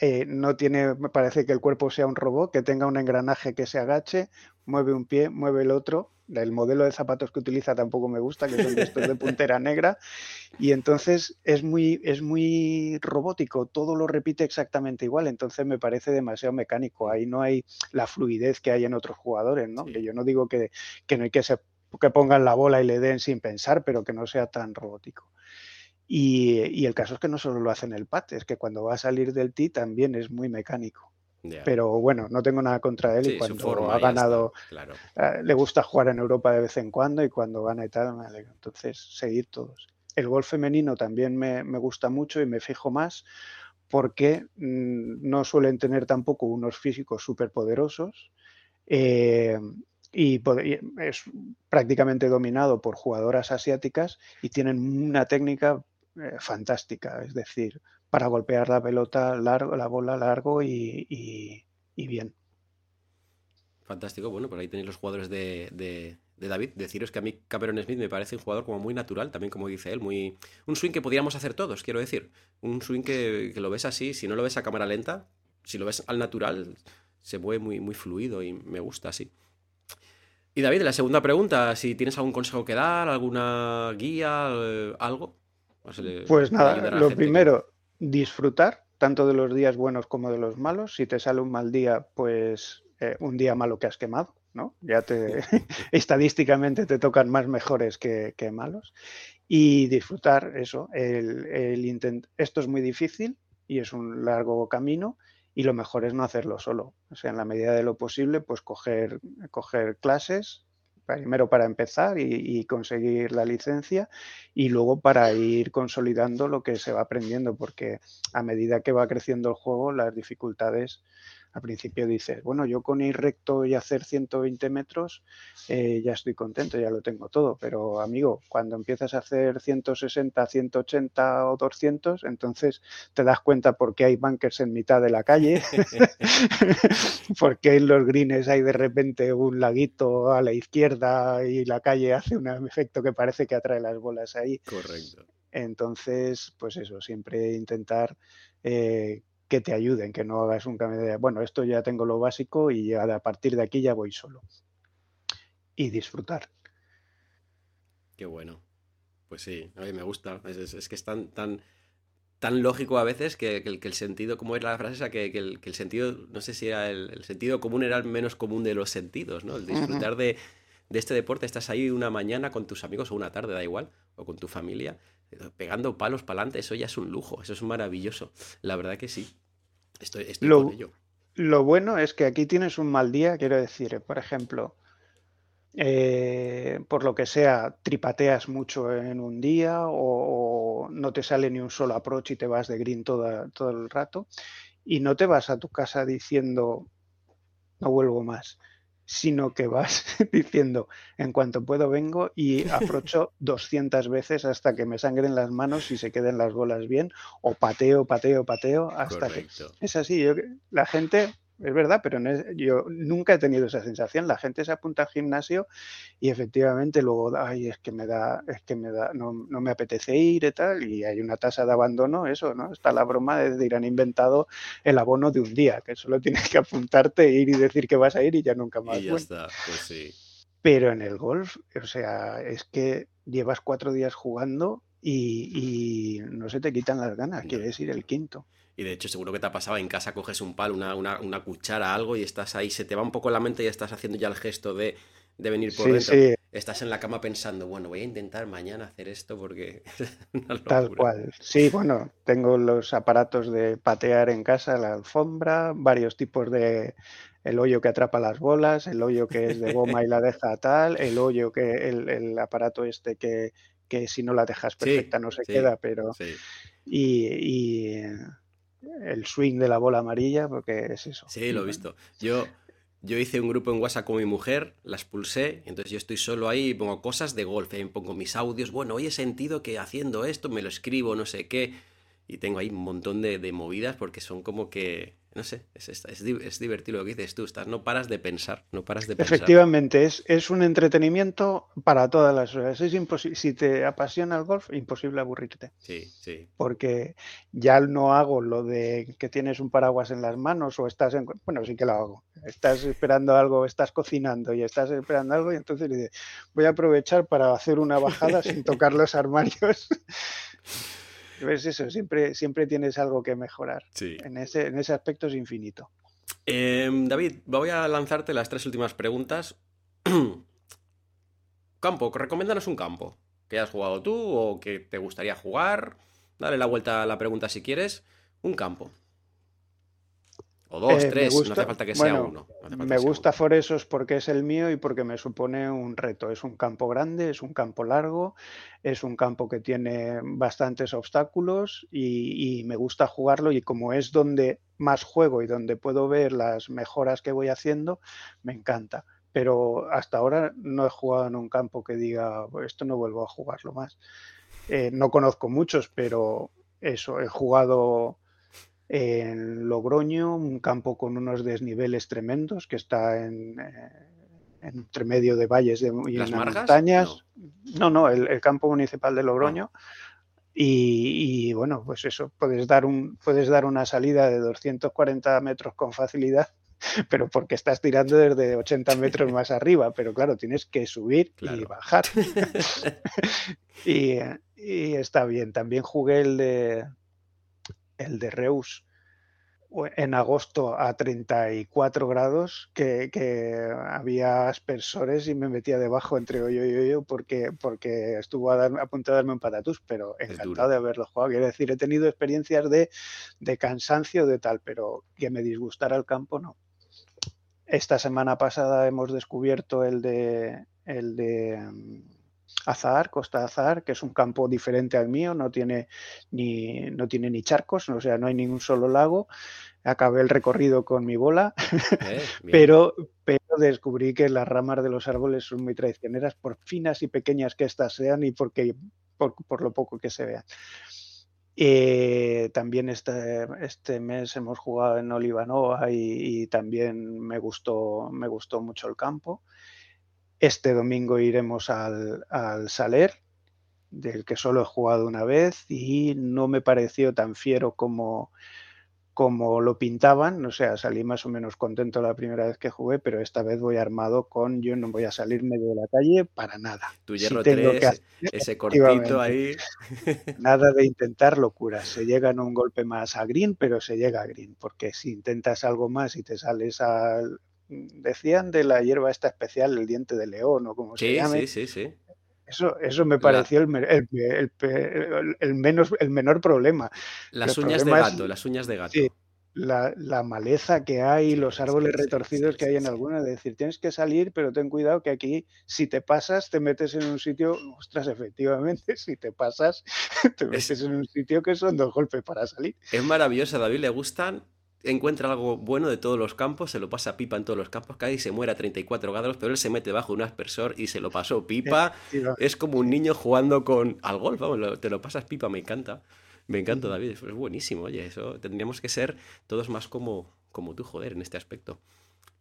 Eh, no tiene, me parece que el cuerpo sea un robot, que tenga un engranaje que se agache, mueve un pie, mueve el otro, el modelo de zapatos que utiliza tampoco me gusta, que son estos de puntera negra, y entonces es muy, es muy robótico, todo lo repite exactamente igual, entonces me parece demasiado mecánico, ahí no hay la fluidez que hay en otros jugadores, ¿no? Que yo no digo que, no hay que, que pongan la bola y le den sin pensar, pero que no sea tan robótico. Y, el caso es que no solo lo hace en el pat, es que cuando va a salir del tee también es muy mecánico. Pero bueno, no tengo nada contra él y cuando ha ganado, eh, le gusta jugar en Europa de vez en cuando y cuando gana y tal, me Entonces, seguir todos. El gol femenino también me, gusta mucho y me fijo más porque mm, no suelen tener tampoco unos físicos súper poderosos eh, y, es prácticamente dominado por jugadoras asiáticas y tienen una técnica eh, fantástica, es decir, para golpear la pelota largo, la bola largo y, bien. Fantástico, bueno, por ahí tenéis los jugadores de, David. Deciros que a mí Cameron Smith me parece un jugador como muy natural, también como dice él, muy un swing que podríamos hacer todos, quiero decir. Un swing que, lo ves así, si no lo ves a cámara lenta, si lo ves al natural, se mueve muy, muy fluido y me gusta así. Y David, la segunda pregunta, si tienes algún consejo que dar, alguna guía, eh, Pues nada, lo primero, disfrutar tanto de los días buenos como de los malos. Si te sale un mal día, pues eh, un día malo que has quemado, ¿no? Ya te estadísticamente te tocan más mejores que, malos. Y disfrutar eso. El, el Esto es muy difícil y es un largo camino y lo mejor es no hacerlo solo. O sea, en la medida de lo posible, pues coger, coger clases, primero para empezar y, conseguir la licencia y luego para ir consolidando lo que se va aprendiendo, porque a medida que va creciendo el juego, las dificultades al principio dices, bueno, yo con ir recto y hacer 120 metros eh, ya estoy contento, ya lo tengo todo, pero amigo, cuando empiezas a hacer 160, 180 o 200, entonces te das cuenta por qué hay bunkers en mitad de la calle, porque en los greens hay de repente un laguito a la izquierda y la calle hace un efecto que parece que atrae las bolas ahí. Correcto. Entonces, pues eso, siempre intentar eh, que te ayuden, que no hagas un cambio de, bueno, esto ya tengo lo básico y a partir de aquí ya voy solo. Y disfrutar. Qué bueno. Pues sí, a mí me gusta. Es, que es tan, tan, tan lógico a veces que, el, sentido, como era la frase esa, que, el, sentido, no sé si era el, sentido común era el menos común de los sentidos, ¿no? El disfrutar de, de este deporte. Estás ahí una mañana con tus amigos o una tarde, da igual, o con tu familia, pegando palos para adelante, eso ya es un lujo, eso es maravilloso. La verdad que sí. Estoy, lo, con ello. Lo bueno es que aquí tienes un mal día, quiero decir, por ejemplo, eh, por lo que sea, tripateas mucho en un día o, no te sale ni un solo approach y te vas de green todo el rato y no te vas a tu casa diciendo no vuelvo más sino que vas diciendo, en cuanto puedo vengo y aprocho 200 veces hasta que me sangren las manos y se queden las bolas bien, o pateo, pateo, pateo, hasta que... Es así, yo, la gente es verdad, pero yo nunca he tenido esa sensación. La gente se apunta al gimnasio y efectivamente luego, ay, es que me da, es que me da, no, me apetece ir y tal, y hay una tasa de abandono, eso, ¿no? Está la broma de decir, han inventado el abono de un día, que solo tienes que apuntarte, ir y decir que vas a ir y ya nunca más. Y ya está, pues sí. Pero en el golf, o sea, es que llevas cuatro días jugando y, no se te quitan las ganas, quieres ir el quinto. Y de hecho, seguro que te ha pasado en casa, coges un palo, una, una, cuchara, algo, y estás ahí, se te va un poco la mente y estás haciendo ya el gesto de, venir por dentro. Estás en la cama pensando, bueno, voy a intentar mañana hacer esto porque. Tal cual. Sí, bueno, tengo los aparatos de patear en casa, la alfombra, varios tipos de. El hoyo que atrapa las bolas, el hoyo que es de goma y la deja tal, el hoyo que. El, aparato este que, que si no la dejas perfecta no se queda, pero. y el swing de la bola amarilla, porque es eso. Sí, lo he visto. Yo, yo hice un grupo en WhatsApp con mi mujer, la expulsé, entonces yo estoy solo ahí y pongo cosas de golf, y pongo mis audios, bueno, hoy he sentido que haciendo esto me lo escribo, no sé qué, y tengo ahí un montón de, de movidas porque son como que no sé, es, es, divertido lo que dices tú, estás, no paras de pensar, no paras de pensar. Efectivamente, es, es un entretenimiento para todas las horas. Es si te apasiona el golf, imposible aburrirte. Sí, sí. Porque ya no hago lo de que tienes un paraguas en las manos o estás en... Bueno, sí que lo hago. Estás esperando algo, estás cocinando y estás esperando algo y entonces dices, voy a aprovechar para hacer una bajada sin tocar los armarios. Es eso, siempre, siempre tienes algo que mejorar. En, ese, en ese aspecto es infinito. Em, David, voy a lanzarte las tres últimas preguntas. campo, recomiéndanos un campo que hayas jugado tú o que te gustaría jugar. Dale la vuelta a la pregunta si quieres. Un campo. O dos, tres, no hace falta que sea uno. me gusta Foresos porque es el mío y porque me supone un reto. Es un campo grande, es un campo largo, es un campo que tiene bastantes obstáculos y, me gusta jugarlo y como es donde más juego y donde puedo ver las mejoras que voy haciendo, me encanta. Pero hasta ahora no he jugado en un campo que diga, esto no vuelvo a jugarlo más. Eh, no conozco muchos, pero eso, he jugado en Logroño, un campo con unos desniveles tremendos que está en, eh, entre medio de valles de, y montañas. No, no, el, campo municipal de Logroño. Ah. Y, bueno, pues eso, puedes dar, un, puedes dar una salida de 240 metros con facilidad, pero porque estás tirando desde 80 metros más arriba, pero claro, tienes que subir y bajar. y, y, está bien. También jugué el de, el de Reus en agosto a 34 grados que, había aspersores y me metía debajo entre hoyo y hoyo porque, porque estuvo a, a, punto de darme un patatús, pero encantado de haberlo jugado. Quiero decir, he tenido experiencias de, de cansancio de tal, pero que me disgustara el campo, no. Esta semana pasada hemos descubierto el de el de mm, Azar, Costa Azar, que es un campo diferente al mío, no tiene ni, no tiene ni charcos, o sea, no hay ningún solo lago. Acabé el recorrido con mi bola, eh, pero, pero descubrí que las ramas de los árboles son muy traicioneras, por finas y pequeñas que éstas sean y porque, por, lo poco que se vean. Eh, también este, este mes hemos jugado en Olivanova y, y, también me gustó, me gustó mucho el campo. Este domingo iremos al, Saler, del que solo he jugado una vez y no me pareció tan fiero como, como lo pintaban, o sea, salí más o menos contento la primera vez que jugué, pero esta vez voy armado con yo no voy a salir medio de la calle para nada. Tu hierro 3, ese cortito ahí. Nada de intentar locuras, se llega en un golpe más a green, pero se llega a green, porque si intentas algo más y te sales al, decían de la hierba esta especial, el diente de león o como se llame. Sí, sí, sí. Eso, eso me pareció el, el, menos, el menor problema. Las uñas de gato, las uñas de gato. Sí, la, la, maleza que hay, los árboles retorcidos que hay en alguna, es decir, tienes que salir, pero ten cuidado que aquí si te pasas te metes en un sitio, ostras, efectivamente, si te pasas te metes en un sitio que son dos golpes para salir. Es maravilloso, a David le gustan encuentra algo bueno de todos los campos, se lo pasa pipa en todos los campos, cae y se muere a 34 grados, pero él se mete bajo un aspersor y se lo pasó pipa. Es como un niño jugando con al golf, vamos, te lo pasas pipa, me encanta. Me encanta, David, es buenísimo, oye, eso tendríamos que ser todos más como, como tú, joder, en este aspecto.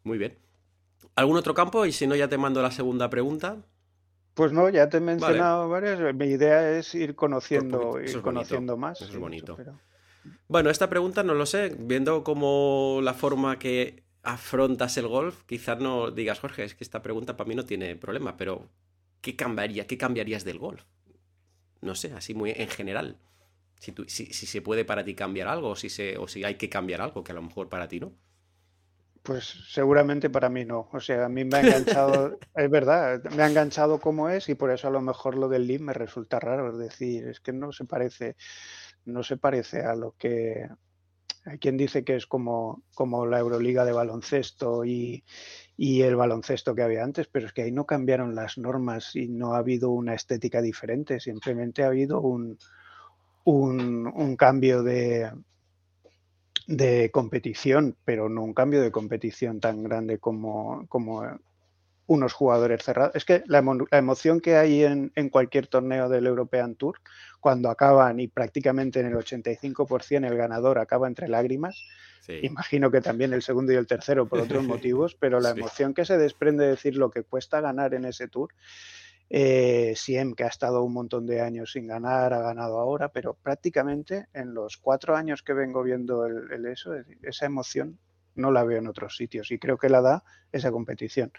Muy bien. ¿Algún otro campo? Y si no, ya te mando la segunda pregunta. Pues no, ya te he mencionado varias. Mi idea es ir conociendo, ir conociendo más. Eso es bonito. Bueno, esta pregunta no lo sé. Viendo como la forma que afrontas el golf, quizás no digas, Jorge, es que esta pregunta para mí no tiene problema, pero ¿qué cambiaría? ¿Qué cambiarías del golf? No sé, así muy en general. Si, si, se puede para ti cambiar algo o si, se, o si hay que cambiar algo que a lo mejor para ti no. Pues seguramente para mí no. O sea, a mí me ha enganchado, es verdad, me ha enganchado como es y por eso a lo mejor lo del LIM me resulta raro. Es decir, es que no se parece no se parece a lo que hay quien dice que es como, como la Euroliga de baloncesto y, el baloncesto que había antes, pero es que ahí no cambiaron las normas y no ha habido una estética diferente, simplemente ha habido un, un, cambio de, de competición, pero no un cambio de competición tan grande como, como unos jugadores cerrados. Es que la, emoción que hay en, cualquier torneo del European Tour, cuando acaban y prácticamente en el 85% el ganador acaba entre lágrimas, imagino que también el segundo y el tercero por otros motivos, pero la emoción que se desprende de decir lo que cuesta ganar en ese Tour, eh, Siem, que ha estado un montón de años sin ganar, ha ganado ahora, pero prácticamente en los cuatro años que vengo viendo el eso, esa emoción no la veo en otros sitios y creo que la da esa competición.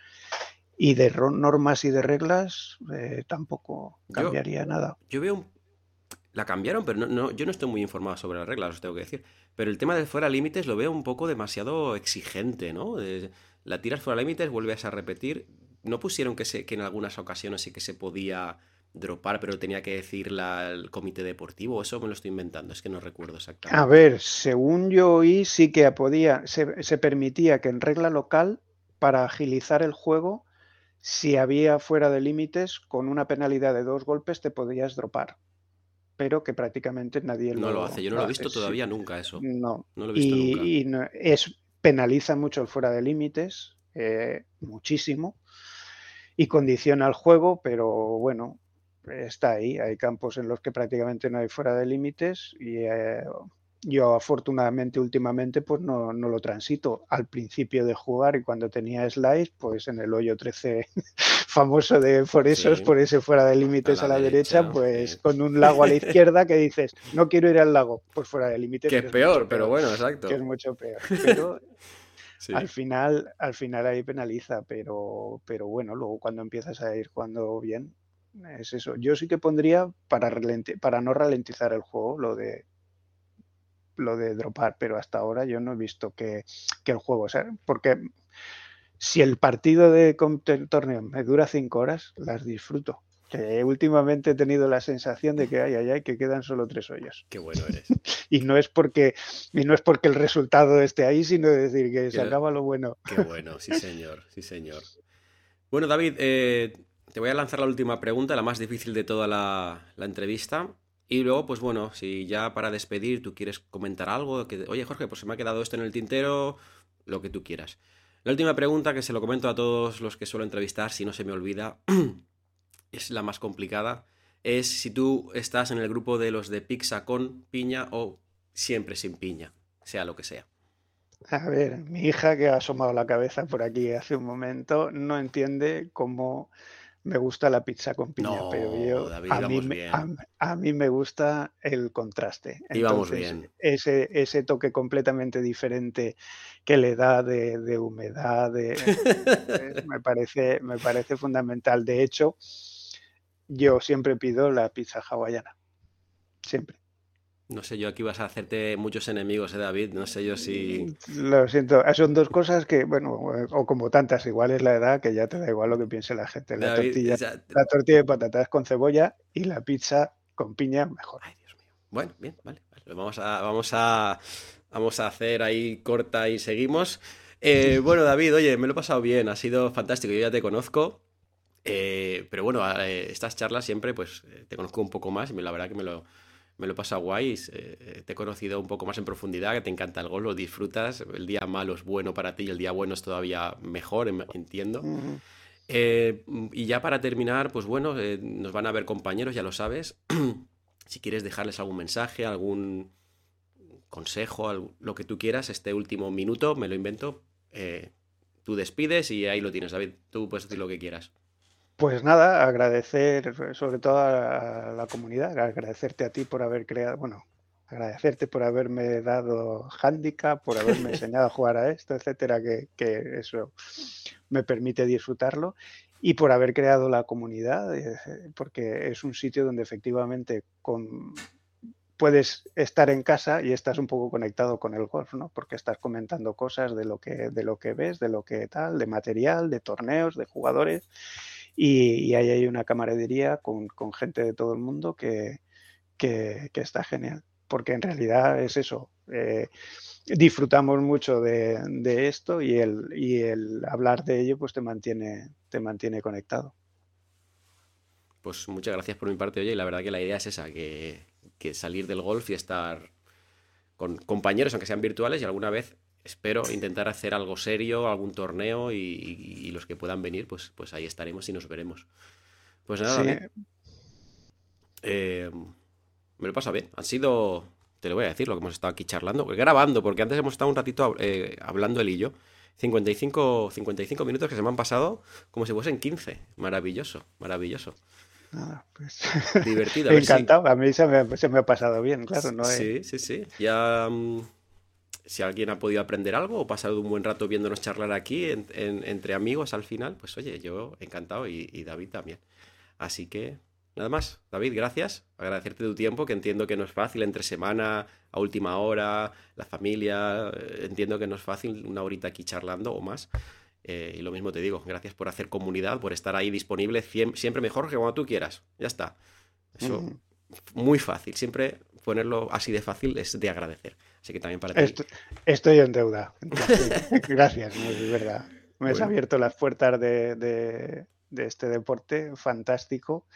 Y de normas y de reglas eh, tampoco cambiaría nada. Yo veo La cambiaron, pero no, yo no estoy muy informado sobre las reglas, os tengo que decir. Pero el tema de fuera límites lo veo un poco demasiado exigente, ¿no? la tiras fuera límites, vuelves a repetir. ¿No pusieron que, se, que en algunas ocasiones sí que se podía dropar, pero tenía que decir el comité deportivo. Eso me lo estoy inventando, es que no recuerdo exactamente. A ver, según yo oí, sí que podía, se, permitía que en regla local, para agilizar el juego, si había fuera de límites, con una penalidad de dos golpes te podías dropar. Pero que prácticamente nadie no lo, hace. Yo no lo he visto todavía nunca eso. No. No lo he visto y, nunca. Y es, penaliza mucho el fuera de límites, eh, muchísimo, y condiciona el juego, pero bueno, está ahí. Hay campos en los que prácticamente no hay fuera de límites y eh, yo afortunadamente últimamente pues no, no, lo transito. Al principio de jugar y cuando tenía slice, pues en el hoyo 13 famoso de por eso por ese fuera de límites a la, derecha, pues con un lago a la izquierda que dices, no quiero ir al lago, pues fuera de límites. Que es peor, pero bueno, exacto. Que es mucho peor. Pero al final, al final ahí penaliza, pero, pero bueno, luego cuando empiezas a ir jugando bien, es eso. Yo sí que pondría para, para no ralentizar el juego lo de lo de dropar, pero hasta ahora yo no he visto que, el juego, o sea, porque si el partido de torneo me dura cinco horas, las disfruto. Que últimamente he tenido la sensación de que ay, ay, ay, que quedan solo tres hoyos. Qué bueno eres. y no es porque, y no es porque el resultado esté ahí, sino decir que se acaba lo bueno. Qué bueno, sí señor, sí señor. Bueno, David, eh, te voy a lanzar la última pregunta, la más difícil de toda la, entrevista. Y luego, pues bueno, si ya para despedir tú quieres comentar algo, que, oye Jorge, pues se me ha quedado esto en el tintero, lo que tú quieras. La última pregunta, que se lo comento a todos los que suelo entrevistar, si no se me olvida, es la más complicada, es si tú estás en el grupo de los de pizza con piña o siempre sin piña, sea lo que sea. A ver, mi hija que ha asomado la cabeza por aquí hace un momento no entiende cómo me gusta la pizza con piña, pero yo a, mí, a, mí, me gusta el contraste. bien. Ese, ese toque completamente diferente que le da de, humedad, me, parece, me parece fundamental. De hecho, yo siempre pido la pizza hawaiana. Siempre. No sé yo, aquí vas a hacerte muchos enemigos, ¿eh, David? No sé yo si... Lo siento, son dos cosas que, bueno, o como tantas, igual es la edad que ya te da igual lo que piense la gente. La, tortilla, la tortilla de patatas con cebolla y la pizza con piña mejor. Ay, Dios mío. Bueno, bien, vale. Vamos, a, vamos, a, vamos a hacer ahí corta y seguimos. Eh, bueno, David, oye, me lo he pasado bien, ha sido fantástico, yo ya te conozco. Eh, pero bueno, eh, estas charlas siempre, pues, te conozco un poco más y la verdad que me lo me lo he pasado guay, eh, te he conocido un poco más en profundidad, que te encanta el gol, lo disfrutas, el día malo es bueno para ti y el día bueno es todavía mejor, em, entiendo. Eh, y ya para terminar, pues bueno, eh, nos van a ver compañeros, ya lo sabes. si quieres dejarles algún mensaje, algún consejo, lo que tú quieras, este último minuto, me lo invento, tú despides y ahí lo tienes, David, tú puedes decir lo que quieras. Pues nada, agradecer sobre todo a la comunidad, agradecerte a ti por haber creado, bueno, agradecerte por haberme dado handicap, por haberme enseñado a jugar a esto, etcétera, que, eso me permite disfrutarlo y por haber creado la comunidad, eh, porque es un sitio donde efectivamente con, puedes estar en casa y estás un poco conectado con el golf, ¿no? Porque estás comentando cosas de lo que, de lo que ves, de lo que tal, de material, de torneos, de jugadores y, ahí hay una camaradería con, gente de todo el mundo que, está genial, porque en realidad es eso. Eh, disfrutamos mucho de, esto y el, y el hablar de ello pues te mantiene, te mantiene conectado. Pues muchas gracias por mi parte, oye, y la verdad que la idea es esa, que, que salir del golf y estar con compañeros, aunque sean virtuales, y alguna vez espero intentar hacer algo serio, algún torneo y, los que puedan venir, pues, pues ahí estaremos y nos veremos. Pues nada, eh, me lo pasa bien. Han sido, te lo voy a decir, lo que hemos estado aquí charlando, grabando, porque antes hemos estado un ratito eh, hablando él y yo. 55, 55 minutos que se me han pasado como si fuesen 15. Maravilloso, maravilloso. Nada, pues. Divertido. Encantado, a mí se me, ha pasado bien, claro. ¿no? Sí, sí, sí. Ya. Mm, si alguien ha podido aprender algo o pasado un buen rato viéndonos charlar aquí entre amigos al final, pues oye, yo encantado y, David también. Así que nada más, David, gracias. Agradecerte tu tiempo, que entiendo que no es fácil entre semana, a última hora, la familia, eh, entiendo que no es fácil una horita aquí charlando o más. Eh, y lo mismo te digo, gracias por hacer comunidad, por estar ahí disponible siempre mejor que cuando tú quieras. Ya está. Eso, muy fácil. Siempre ponerlo así de fácil es de agradecer. Así que también para ti. Estoy, en deuda. Gracias, es verdad. Me has abierto las puertas de, este deporte fantástico.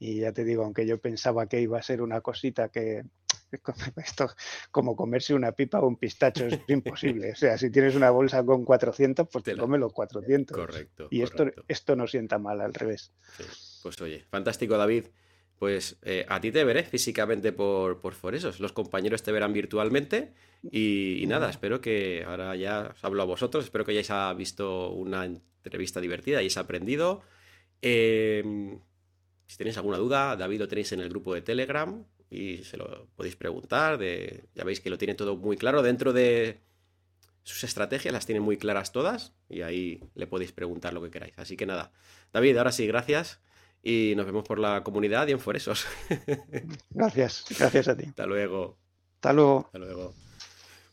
Y ya te digo, aunque yo pensaba que iba a ser una cosita que, esto como comerse una pipa o un pistacho es imposible. O sea, si tienes una bolsa con 400, pues te, come los 400. Correcto. Y Esto, esto no sienta mal, al revés. Pues oye, fantástico David. Pues eh, a ti te veré físicamente por, por Foresos. Los compañeros te verán virtualmente. Y, nada, espero que ahora ya os hablo a vosotros. Espero que hayáis visto una entrevista divertida, hayáis aprendido. Em, si tenéis alguna duda, David lo tenéis en el grupo de Telegram y se lo podéis preguntar. De, ya veis que lo tiene todo muy claro. Dentro de sus estrategias las tiene muy claras todas y ahí le podéis preguntar lo que queráis. Así que nada, David, ahora sí, gracias y nos vemos por la comunidad y en Foresos. Gracias, gracias a ti. Hasta luego. Hasta luego. Hasta luego.